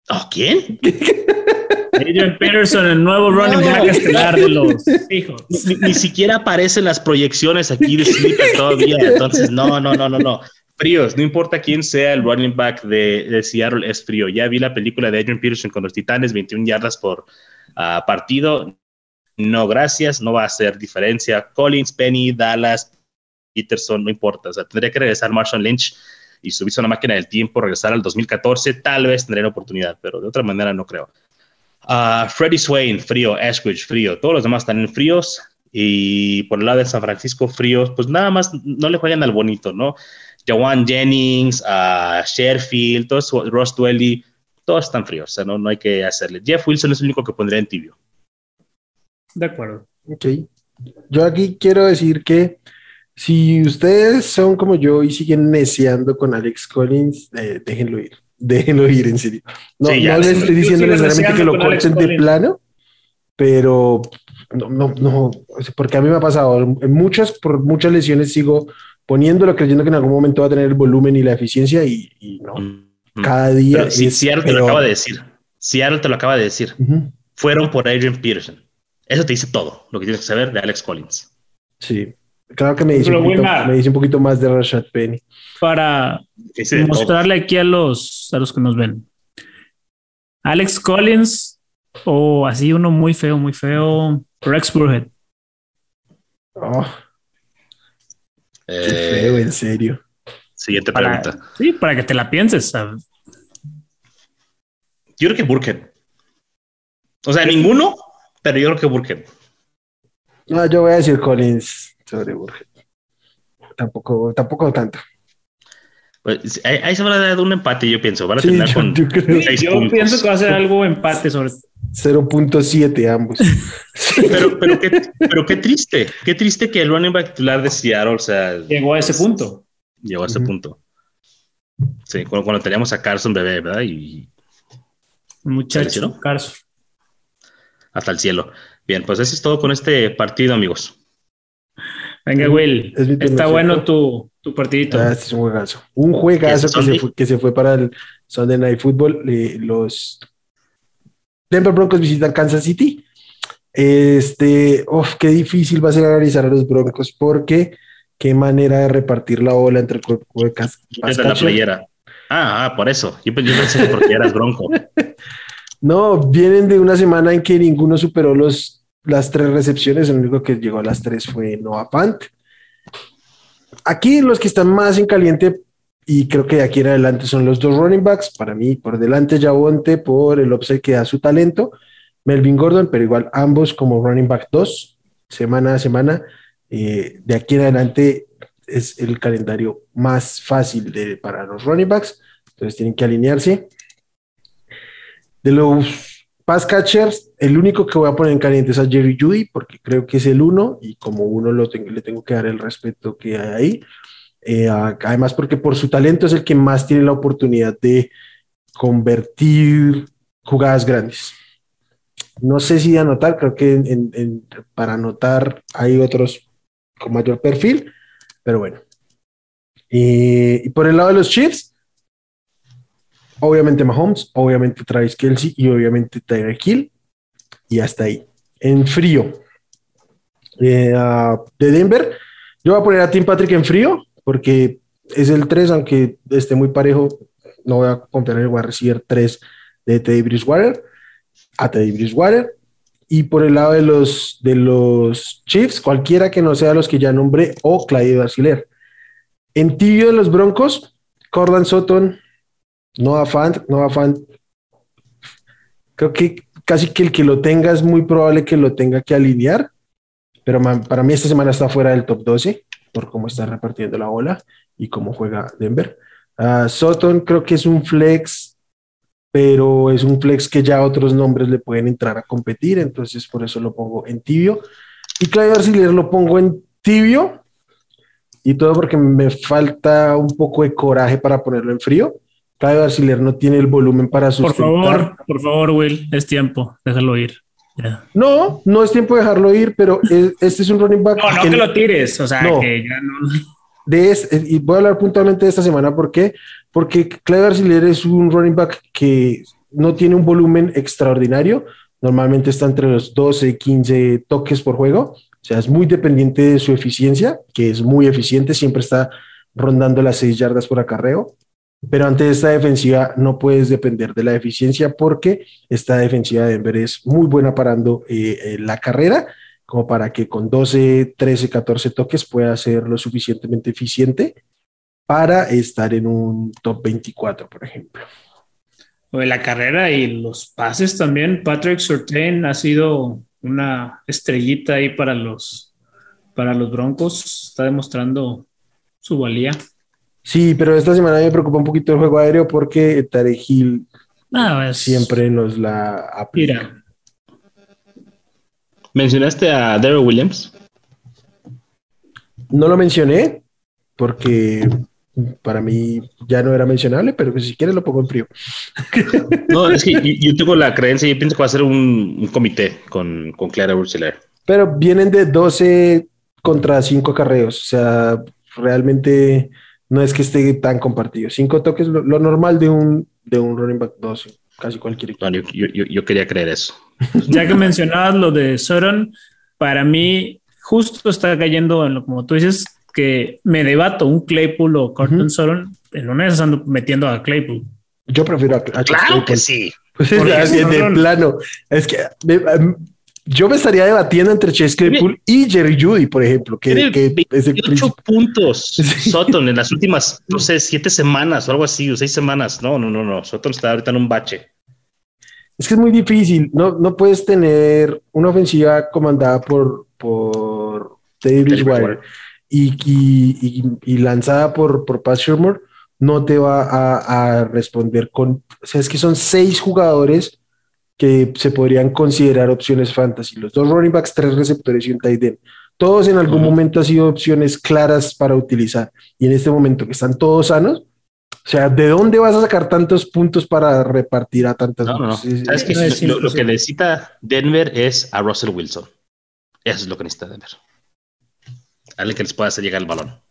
¿Oh, ¿Quién? Adrian Peterson, el nuevo running back estelar de los hijos. Ni, siquiera aparecen las proyecciones aquí de Sleeper todavía. Entonces, no, no, no, no, no. Fríos, no importa quién sea el running back de, de Seattle, es frío. Ya vi la película de Adrian Peterson con los Titanes, 21 yardas por, partido. No, gracias, no va a hacer diferencia. Collins, Penny, Dallas, Peterson, no importa. Tendría que regresar Marshall Lynch y subirse a una máquina del tiempo, regresar al 2014, tal vez tendría oportunidad, pero de otra manera no creo. Uh, Freddie Swain, frío, Ashbridge, frío, todos los demás están en fríos y por el lado de San Francisco, fríos, pues nada más no le juegan al bonito, ¿no? Jawan Jennings, uh, Sherfield, todos, Ross Dwelly, todos están fríos, o sea, no, no hay que hacerle. Jeff Wilson es el único que pondría en tibio. De acuerdo. Ok. Yo aquí quiero decir que si ustedes son como yo y siguen neciando con Alex Collins, eh, déjenlo ir. Déjenlo ir, en serio. No, no les estoy diciendo necesariamente que lo corten de plano, pero no, no, no, porque a mí me ha pasado, en muchas, por muchas lesiones sigo poniéndolo creyendo que en algún momento va a tener el volumen y la eficiencia y, y no. Mm. Cada día. si Seattle te lo acaba de decir. Seattle te lo acaba de decir. fueron por Adrian Peterson. Eso te dice todo lo que tienes que saber de Alex Collins. Sí, claro que me dice, un poquito, me dice un poquito más de Rashad Penny. Para mostrarle aquí a los, a los que nos ven. Alex Collins o así uno muy feo, muy feo, Rex Burhead. Oh. feo, en serio. Siguiente pregunta. Sí, para que te la pienses. Yo creo que Burkhead. O sea, ninguno, pero yo creo que Burkhead. No, yo voy a decir Collins sobre Burkhead. Tampoco, tampoco tanto. Pues, ahí, se va a dar un empate, yo pienso. Van a terminar con yo, pienso que va a ser algo empate sobre 0.7 ambos. pero, pero, qué, pero qué triste, qué triste que el running back titular de Seattle, o sea, llegó a ese punto. Llegó a ese punto. Sí, cuando, teníamos a Carson bebé, ¿verdad? Y muchacho Carson. Hasta el cielo. Bien, pues eso es todo con este partido, amigos. Venga, Will. Está bueno tu, tu partidito. Ah, este es un juegazo. Un juegazo que se, fue, que se, fue, para el Sunday Night Football. Eh, los Denver Broncos visitan Kansas City. Este, uf, qué difícil va a ser analizar a los Broncos porque qué manera de repartir la bola entre el cuerpo de Desde la playera. Ah, ah, por eso. Yo, pensé que porque eras Bronco. no, vienen de una semana en que ninguno superó los, las tres recepciones. El único que llegó a las tres fue Noah Pant. Aquí los que están más en caliente y creo que de aquí en adelante son los dos running backs. Para mí, por delante Javonte por el upside que da su talento. Melvin Gordon, pero igual ambos como running back 2, semana a semana. Eh, de aquí en adelante es el calendario más fácil de, para los running backs. Entonces tienen que alinearse. De los pass catchers, el único que voy a poner en caliente es a Jerry Judy, porque creo que es el uno y como uno lo le tengo que dar el respeto que hay ahí. Eh, además, porque por su talento es el que más tiene la oportunidad de convertir jugadas grandes. No sé si anotar, creo que para anotar hay otros con mayor perfil, pero bueno. Y, por el lado de los Chiefs, obviamente Mahomes, obviamente Travis Kelsey y obviamente Tyreek Hill, y hasta ahí. En frío, eh, de Denver, yo voy a poner a Tim Patrick en frío, porque es el 3, aunque esté muy parejo, no voy a confiar en el wide receiver 3 de Teddy Bridgewater, a Teddy Bridgewater. Y por el lado de los, de los Chiefs, cualquiera que no sea los que ya nombré, o Clyde Basiler. En tibio de los Broncos, Cordan Sutton, Noah Fant, Noah Fant. Creo que casi que el que lo tenga es muy probable que lo tenga que alinear, pero para mí esta semana está fuera del top 12 por cómo está repartiendo la bola y cómo juega Denver. Uh, Sutton creo que es un flex, pero es un flex que ya otros nombres le pueden entrar a competir, entonces por eso lo pongo en tibio. Y Clyde Arciller lo pongo en tibio, y todo porque me falta un poco de coraje para ponerlo en frío. Clyde Arciller no tiene el volumen para sustentar. Por favor, por favor, Will, es tiempo, déjalo ir. No, no es tiempo de dejarlo ir, pero este es un running back. No, no que, lo tires, o sea, que ya no. De este, y voy a hablar puntualmente de esta semana, ¿por qué? Porque Clyde Arciller es un running back que no tiene un volumen extraordinario, normalmente está entre los 12 y 15 toques por juego, o sea, es muy dependiente de su eficiencia, que es muy eficiente, siempre está rondando las 6 yardas por acarreo, pero ante esta defensiva no puedes depender de la eficiencia porque esta defensiva de Denver es muy buena parando eh, la carrera como para que con 12, 13, 14 toques pueda ser lo suficientemente eficiente para estar en un top 24, por ejemplo. O la carrera y los pases también. Patrick Surtain ha sido una estrellita ahí para los, para los Broncos. Está demostrando su valía. Sí, pero esta semana me preocupa un poquito el juego aéreo porque Tarek Hill ah, siempre nos la aplica. ¿Mencionaste a Daryl Williams? No lo mencioné porque para mí ya no era mencionable, pero si quieres lo pongo en frío. No, es que yo, tengo la creencia y pienso que va a ser un, comité con, con Clara Ursuler. Pero vienen de 12 contra 5 carreos, o sea, realmente no es que esté tan compartido. Cinco toques, lo, normal de un, de un running back 12, casi cualquier equipo. yo, quería creer eso. Ya que mencionabas lo de Soron, para mí justo está cayendo en lo como tú dices, que me debato un Claypool o Corton Soron, en una vez ando metiendo a Claypool. Yo prefiero a, Claro que sí. Pues es de plano. Es que em, yo me estaría debatiendo entre Chase Claypool y Jerry Judy, por ejemplo, que, que es el puntos Sutton en las últimas, no sé, siete semanas o algo así, o seis semanas. No, no, no, no. Sutton está ahorita en un bache. Es que es muy difícil. No, no puedes tener una ofensiva comandada por, por Teddy Bridgewater y, y, y, lanzada por, por Pat Shermer, no te va a, a responder con. O sea, es que son seis jugadores que se podrían considerar opciones fantasy. Los dos running backs, tres receptores y un tight end. Todos en algún momento han sido opciones claras para utilizar. Y en este momento que están todos sanos, o sea, ¿de dónde vas a sacar tantos puntos para repartir a tantas? No, no, no. lo, que necesita Denver es a Russell Wilson. Eso es lo que necesita Denver. Alguien que les pueda hacer llegar el balón.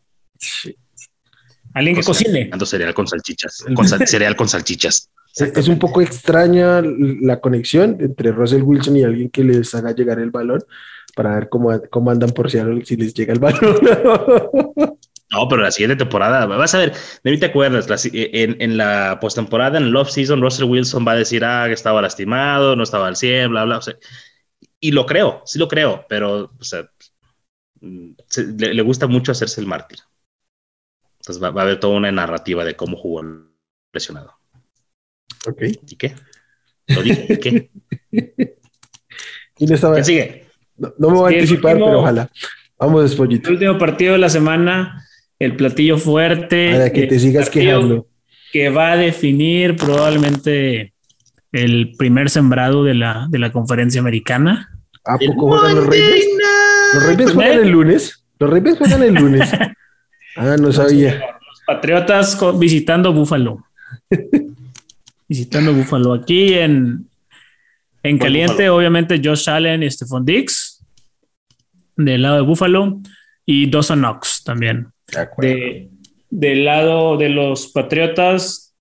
Alguien que cocine. Ando cereal con salchichas. cereal con salchichas. Es un poco extraña la conexión entre Russell Wilson y alguien que les haga llegar el balón para ver cómo, cómo andan por si, si les llega el balón. No, pero la siguiente temporada, vas a ver, de mí te acuerdas, en, en, la postemporada, en el off-season, Russell Wilson va a decir, ah, que estaba lastimado, no estaba al 100, bla, bla. y lo creo, sí lo creo, pero o sea, le, gusta mucho hacerse el mártir. Entonces va, a haber toda una narrativa de cómo jugó presionado. Ok. ¿Y qué? Lo dije, ¿y qué? ¿Quién sigue? No, me voy a anticipar, pero ojalá. Vamos después. El último partido de la semana, el platillo fuerte. Para que te sigas quejando. Que va a definir probablemente el primer sembrado de la, de la conferencia americana. ¿A poco juegan los Reyes? ¿Los Ravens juegan el lunes? ¿Los Ravens juegan el lunes? Ah, no sabía. Los Patriotas visitando Búfalo. visitando Búfalo. Aquí en, en caliente, obviamente, Josh Allen y Stephon Dix. Del lado de Búfalo. Y Dawson Knox también. De, del lado de los Patriotas.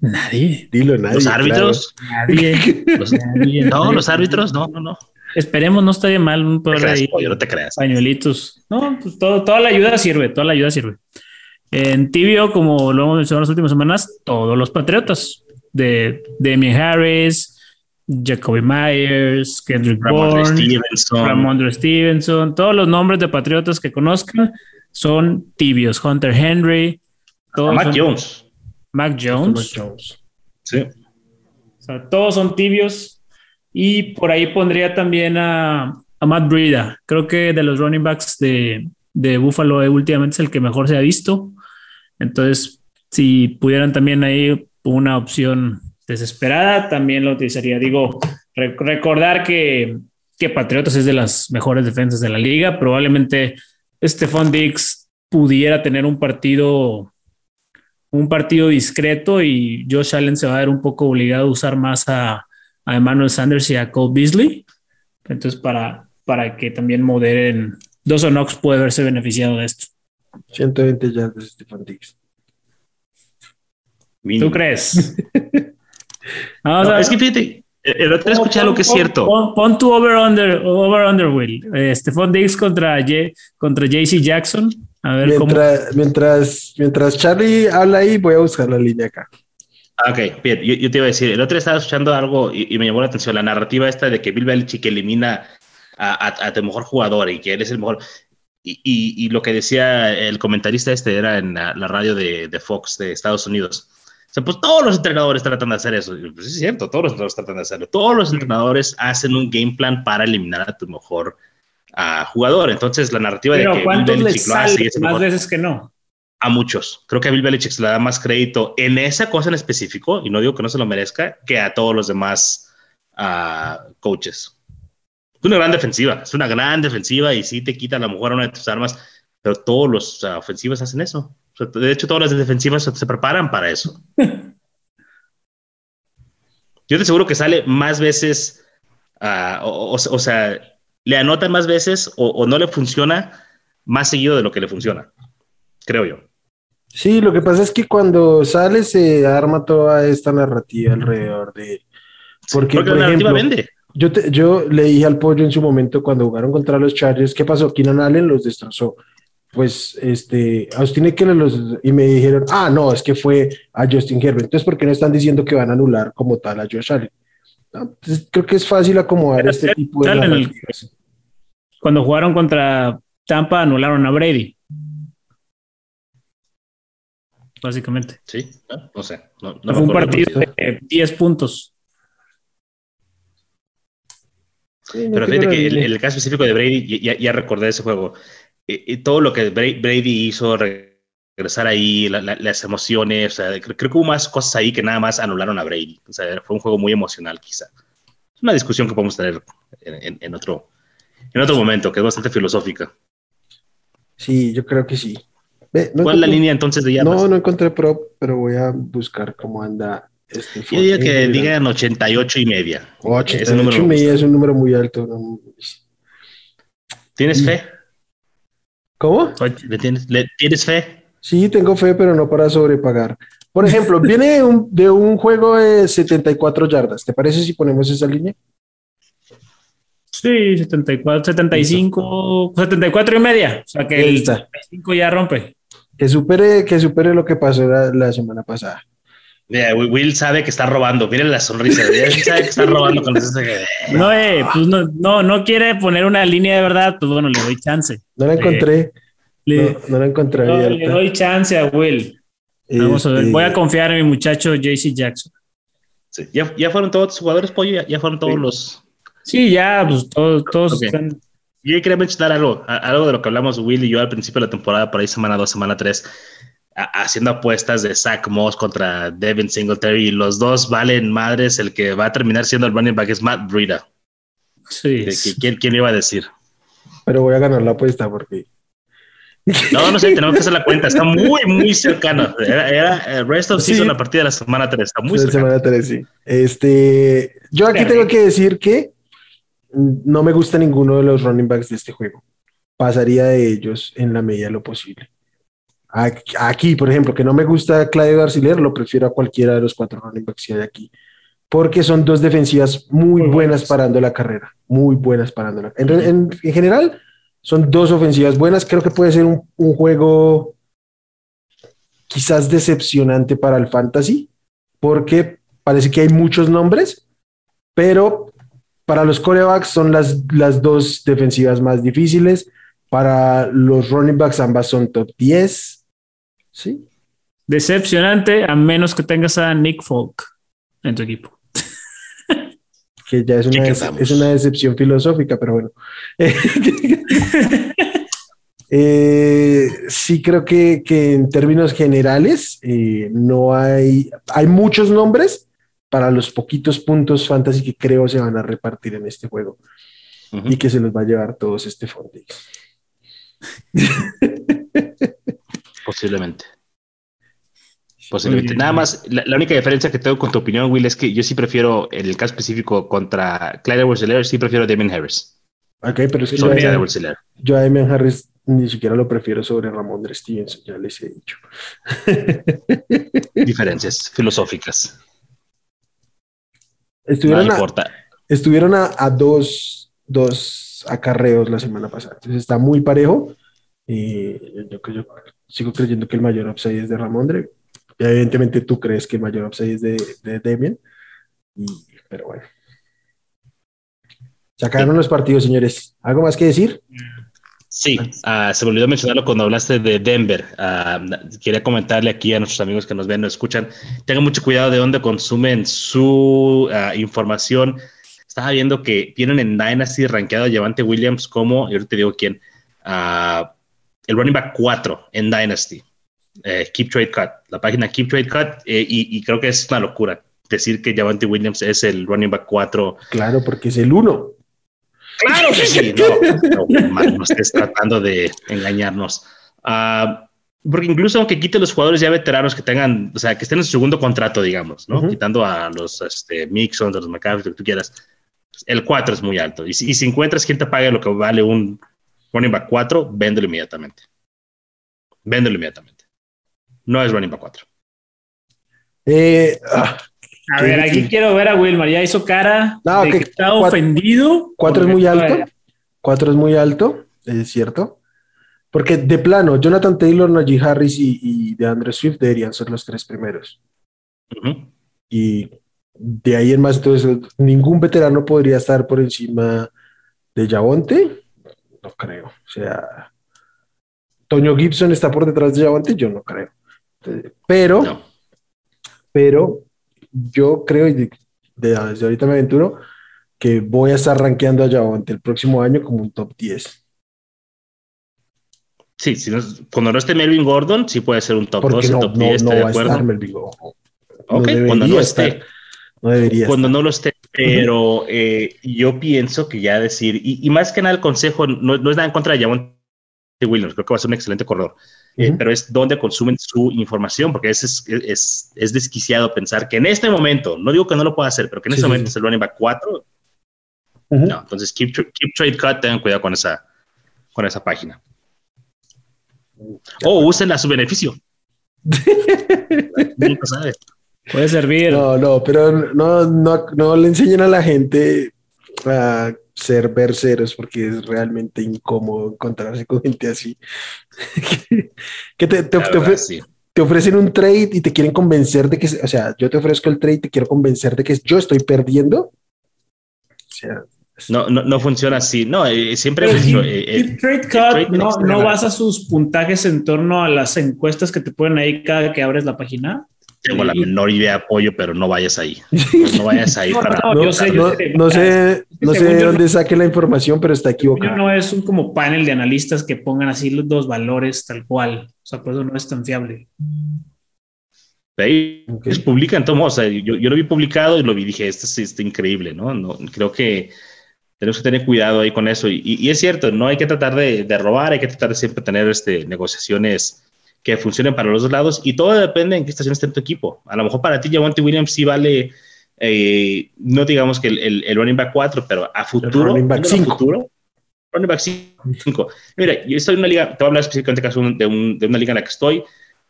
Nadie. Dilo, nadie. Los árbitros. Nadie. no, los árbitros, no, no, no. Esperemos no esté mal un por ahí. no te creas. Pañuelitos. No, pues todo, toda la ayuda sirve, toda la ayuda sirve. En tibio, como lo hemos mencionado en las últimas semanas, todos los patriotas de Demi Harris, Jacoby Myers, Kendrick Bourne, Stevenson. Ramondre Stevenson, todos los nombres de patriotas que conozcan son tibios. Hunter Henry, Mac Jones. Mac Jones. Sí. O sea, todos son tibios y por ahí pondría también a, Matt Breida. Creo que de los running backs de, de Buffalo eh, últimamente es el que mejor se ha visto. Entonces, si pudieran también ahí una opción desesperada, también lo utilizaría. Digo, recordar que, que Patriotas es de las mejores defensas de la liga. Probablemente Stephon Dix pudiera tener un partido un partido discreto y Josh Allen se va a ver un poco obligado a usar más a, a Emmanuel Sanders y a Cole Beasley. Entonces, para, para que también moderen, Dos Knox puede haberse beneficiado de esto. 120 ya de Stephen Dix. ¿Tú crees? es que fíjate, el otro escuché lo que es cierto. Pon, tu over under, over under Will. Eh, Stephon Diggs contra, contra JC Jackson. A ver mientras, cómo. Mientras, mientras Charlie habla ahí, voy a buscar la línea acá. Ah, ok, bien, yo, te iba a decir, el otro día estaba escuchando algo y, me llamó la atención, la narrativa esta de que Bill Belichick elimina a, tu mejor jugador y que él es el mejor. Y, y, lo que decía el comentarista este era en la, radio de, de, Fox de Estados Unidos. O sea, pues todos los entrenadores tratan de hacer eso. Pues es cierto, todos los entrenadores tratan de hacerlo. Todos los entrenadores hacen un game plan para eliminar a tu mejor jugador. Entonces, la narrativa de que Bill Belichick lo hace es más veces que no a muchos. Creo que a Bill Belichick se le da más crédito en esa cosa en específico, y no digo que no se lo merezca, que a todos los demás uh, coaches. Es una gran defensiva, es una gran defensiva y sí te quita a lo mejor una de tus armas, pero todos los ofensivos hacen eso. de hecho, todas las defensivas se, preparan para eso. Yo te aseguro que sale más veces, uh, o, o, sea, le anotan más veces o, o no le funciona más seguido de lo que le funciona, creo yo. Sí, lo que pasa es que cuando sale se arma toda esta narrativa alrededor de Porque, por ejemplo, Yo, yo le dije al pollo en su momento cuando jugaron contra los Chargers, ¿qué pasó? Keenan Allen los destrozó. Pues este, Austin Eckler los y me dijeron, ah, no, es que fue a Justin Herbert. Entonces, ¿por qué no están diciendo que van a anular como tal a Josh Allen? Pues, creo que es fácil acomodar este tipo de. cuando jugaron contra Tampa, anularon a Brady básicamente. Sí, no, sé. No, fue un partido de 10 puntos. Pero fíjate que el, el, caso específico de Brady, ya, ya recordé ese juego. Y, todo lo que Brady hizo, regresar ahí, las emociones, o sea, creo, que hubo más cosas ahí que nada más anularon a Brady. O sea, fue un juego muy emocional, quizá. Es una discusión que podemos tener en, en otro, en otro momento, que es bastante filosófica. Sí, yo creo que sí. ¿Cuál es la línea entonces de yardas? No, no encontré prop, pero voy a buscar cómo anda este. Yo diría que digan 88 y media. 88 y media es un número muy alto. ¿Tienes fe? ¿Cómo? ¿Le tienes, fe? Sí, tengo fe, pero no para sobrepagar. Por ejemplo, viene de un, de un juego de 74 yardas. ¿Te parece si ponemos esa línea? Sí, 74, 75, 74 y media. O sea que el 75 ya rompe. Que supere, que supere lo que pasó la, semana pasada. Will sabe que está robando. Miren la sonrisa. Will sabe que está robando con No, eh, pues no, no, no quiere poner una línea de verdad. Pues bueno, le doy chance. No la encontré. no, la encontré. No, le doy chance a Will. Vamos a ver. Voy a este- confiar en mi muchacho JC Jackson. Sí. ¿Ya, ya fueron todos los jugadores, Pollo. Ya, fueron todos los. Sí, ya, pues todos, todos están. Yo quería mencionar algo, algo de lo que hablamos Will y yo al principio de la temporada, por ahí semana 2, semana 3, haciendo apuestas de Zach Moss contra Devin Singletary. Y los dos valen madres. El que va a terminar siendo el running back es Matt Breida. Sí. ¿Quién, ¿Quién iba a decir? Pero voy a ganar la apuesta porque. No, no sé, tenemos que hacer la cuenta. Está muy, muy cercano. Era, el rest of season a partir de la semana 3. Está muy cercano. Semana 3, sí. Este, yo aquí tengo que decir que no me gusta ninguno de los running backs de este juego. Pasaría de ellos en la medida de lo posible. Aquí, por ejemplo, que no me gusta Claudio Garciler, lo prefiero a cualquiera de los cuatro running backs que hay aquí. Porque son dos defensivas muy buenas parando la carrera. Muy buenas parando la carrera. En, general, son dos ofensivas buenas. Creo que puede ser un, un juego quizás decepcionante para el fantasy, porque parece que hay muchos nombres, pero para los corebacks son las, las dos defensivas más difíciles. Para los running backs ambas son top 10. ¿Sí? Decepcionante a menos que tengas a Nick Folk en tu equipo. que ya es una, es una decepción filosófica, pero bueno. Eh, sí creo que, que, en términos generales eh, no hay, hay muchos nombres, para los poquitos puntos fantasy que creo se van a repartir en este juego y que se los va a llevar todos este Fondix. Posiblemente. Posiblemente. Nada más, la, única diferencia que tengo con tu opinión, Will, es que yo sí prefiero, en el caso específico contra Clyde Edwards sí prefiero a Damien Harris. Ok, pero es que yo, a, yo a Damien Harris ni siquiera lo prefiero sobre Ramón de Stevenson, ya les he dicho. Diferencias filosóficas. Estuvieron, a, estuvieron a, dos, dos, acarreos la semana pasada. Entonces está muy parejo. Y yo, yo, sigo creyendo que el mayor upside es de Ramondre. Evidentemente tú crees que el mayor upside es de, de Demian. pero bueno. Se acabaron los partidos, señores. ¿Algo más que decir? Sí, uh, se me olvidó mencionarlo cuando hablaste de Denver. Uh, quería comentarle aquí a nuestros amigos que nos ven, nos escuchan, tengan mucho cuidado de dónde consumen su uh, información. Estaba viendo que tienen en Dynasty rankeado a Javante Williams como, yo te digo quién, el running back 4 en Dynasty. Eh, Keep Trade Cut, la página Keep Trade Cut, eh, y, y, creo que es una locura decir que Javante Williams es el running back 4. Claro, porque es el 1. Claro que sí, no, no, estés tratando de engañarnos. Ah, porque incluso aunque quite los jugadores ya veteranos que tengan, o sea, que estén en su segundo contrato, digamos, ¿no? Quitando a los este, Mixon, a los McCaffrey, lo que tú quieras, el 4 es muy alto. Y si, encuentras quien te pague lo que vale un running back 4, véndelo inmediatamente. Véndelo inmediatamente. No es running back 4. Eh, ah, A ver, aquí quiero ver a Wilmar. Ya hizo cara no, que, está ofendido. Cuatro es muy alto. Cuatro es muy alto, es cierto. Porque de plano, Jonathan Taylor, Najee Harris y, y de Andrew Swift deberían ser los tres primeros. Y de ahí en más, entonces, ningún veterano podría estar por encima de Javonte. No creo. O sea, Toño Gibson está por detrás de Javonte, yo no creo. Pero, pero yo creo, y desde ahorita me aventuro, que voy a estar rankeando a Javonte el próximo año como un top 10. Sí, si cuando no esté Melvin Gordon, sí puede ser un top 2, no, top 10, no, no va a estar Melvin Gordon. Ok, cuando no esté. No debería Cuando no lo esté, pero eh, yo pienso que ya decir, y, más que nada el consejo no, es nada en contra de Javon Williams, creo que va a ser un excelente corredor, eh, pero es donde consumen su información, porque es, es, es, desquiciado pensar que en este momento, no digo que no lo pueda hacer, pero que en este momento es el running back 4. No, entonces keep, keep trade cut, tengan cuidado con esa, con esa página. O usen a su beneficio. Nunca sabe. Puede servir. No, no, pero no, no, no le enseñen a la gente a ser berceros porque es realmente incómodo encontrarse con gente así. que te, te, ofrecen un trade y te quieren convencer de que, o sea, yo te ofrezco el trade y te quiero convencer de que yo estoy perdiendo. O sea, no, no, no, funciona así. No, eh, siempre. El, eh, trade cut no, no basa sus puntajes en torno a las encuestas que te ponen ahí cada que abres la página. Tengo la menor idea de apoyo, pero no vayas ahí. No vayas ahí para. No, sé, sé, no sé, no sé de dónde saque la información, pero está equivocado. No es un como panel de analistas que pongan así los dos valores tal cual. O sea, por eso no es tan fiable. Ahí okay. es publican, o sea, yo, yo, lo vi publicado y lo vi, dije, esto es increíble, ¿no? ¿no? Creo que tenemos que tener cuidado ahí con eso. Y, y, es cierto, no hay que tratar de, de, robar, hay que tratar de siempre tener este, negociaciones que funcionen para los dos lados y todo depende en qué estación esté tu equipo. A lo mejor para ti, Javante Williams sí vale, eh, no digamos que el, el, running back 4, pero a futuro. running back 5. Running back 5. Mira, yo estoy en una liga, te voy a hablar específicamente de, un, de una liga en la que estoy.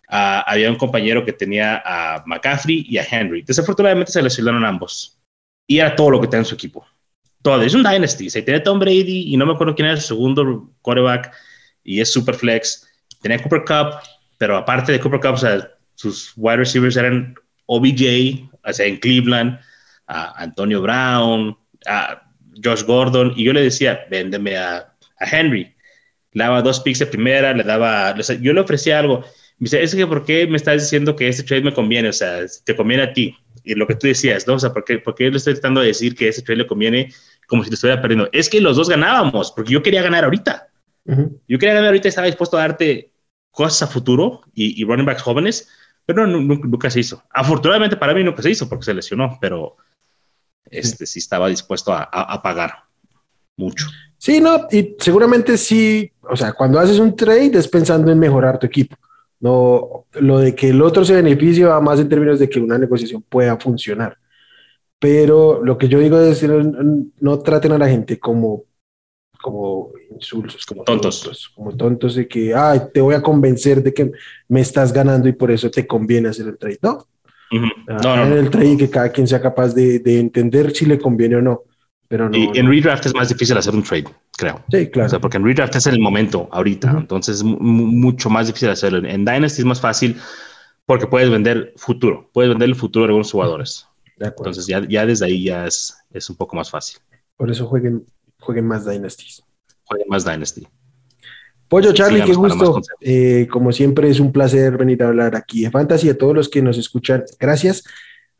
Uh, había un compañero que tenía a McCaffrey y a Henry. Desafortunadamente se lesionaron ambos. Y era todo lo que tenía en su equipo todo. Es un Dynasty. Se tiene Tom Brady y no me acuerdo quién era el segundo quarterback y es super flex. Tenía Cooper Cup, pero aparte de Cooper Cup, o sea, sus wide receivers eran OBJ, o sea, en Cleveland, a Antonio Brown, a Josh Gordon, y yo le decía, véndeme a, a Henry. Le daba dos picks de primera, le daba, yo le ofrecía algo. Me dice, es que ¿por qué me estás diciendo que este trade me conviene? O sea, te conviene a ti. Y lo que tú decías, ¿no? O sea, ¿por qué, ¿por qué le estoy tratando de decir que ese trade le conviene como si te estuviera perdiendo. Es que los dos ganábamos, porque yo quería ganar ahorita. Yo quería ganar ahorita, estaba dispuesto a darte cosas a futuro y, running backs jóvenes, pero nunca, se hizo. Afortunadamente para mí nunca se hizo porque se lesionó, pero este sí estaba dispuesto a, pagar mucho. Sí, no, y seguramente sí, o sea, cuando haces un trade es pensando en mejorar tu equipo. No, lo de que el otro se beneficie va más en términos de que una negociación pueda funcionar. Pero lo que yo digo es, no, no traten a la gente como, como insultos, como tontos. como tontos de que, ay, te voy a convencer de que me estás ganando y por eso te conviene hacer el trade. No, en el trade que cada quien sea capaz de, de, entender si le conviene o no. Pero no, y en redraft es más difícil hacer un trade, creo. Sí, claro. O sea, porque en redraft es el momento ahorita, entonces es mucho más difícil hacerlo. En Dynasty es más fácil porque puedes vender futuro, puedes vender el futuro de algunos jugadores. Entonces ya, ya desde ahí ya es, es un poco más fácil. Por eso jueguen, jueguen más Dynasties. Jueguen más Dynasty. Pollo Charlie, qué gusto. Eh, como siempre es un placer venir a hablar aquí de Fantasy. A todos los que nos escuchan, gracias.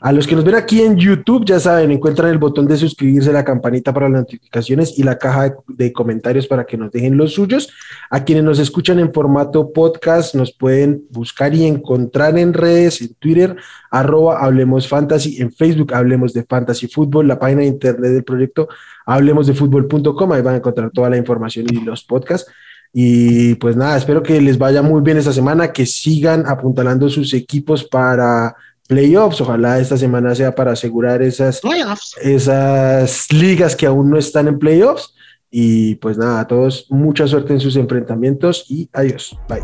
A los que nos ven aquí en YouTube, ya saben, encuentran el botón de suscribirse, la campanita para las notificaciones y la caja de, comentarios para que nos dejen los suyos. A quienes nos escuchan en formato podcast, nos pueden buscar y encontrar en redes, en Twitter, arroba Hablemos Fantasy, en Facebook Hablemos de Fantasy Fútbol, la página de internet del proyecto Hablemos de Fútbol.com, ahí van a encontrar toda la información y los podcasts. Y pues nada, espero que les vaya muy bien esta semana, que sigan apuntalando sus equipos para playoffs. Ojalá esta semana sea para asegurar esas, esas ligas que aún no están en playoffs. Y pues nada, a todos mucha suerte en sus enfrentamientos y adiós. Bye.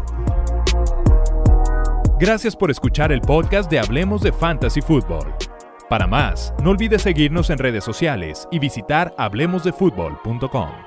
Gracias por escuchar el podcast de Hablemos de Fantasy Football. Para más, no olvides seguirnos en redes sociales y visitar hablemosdefutbol.com.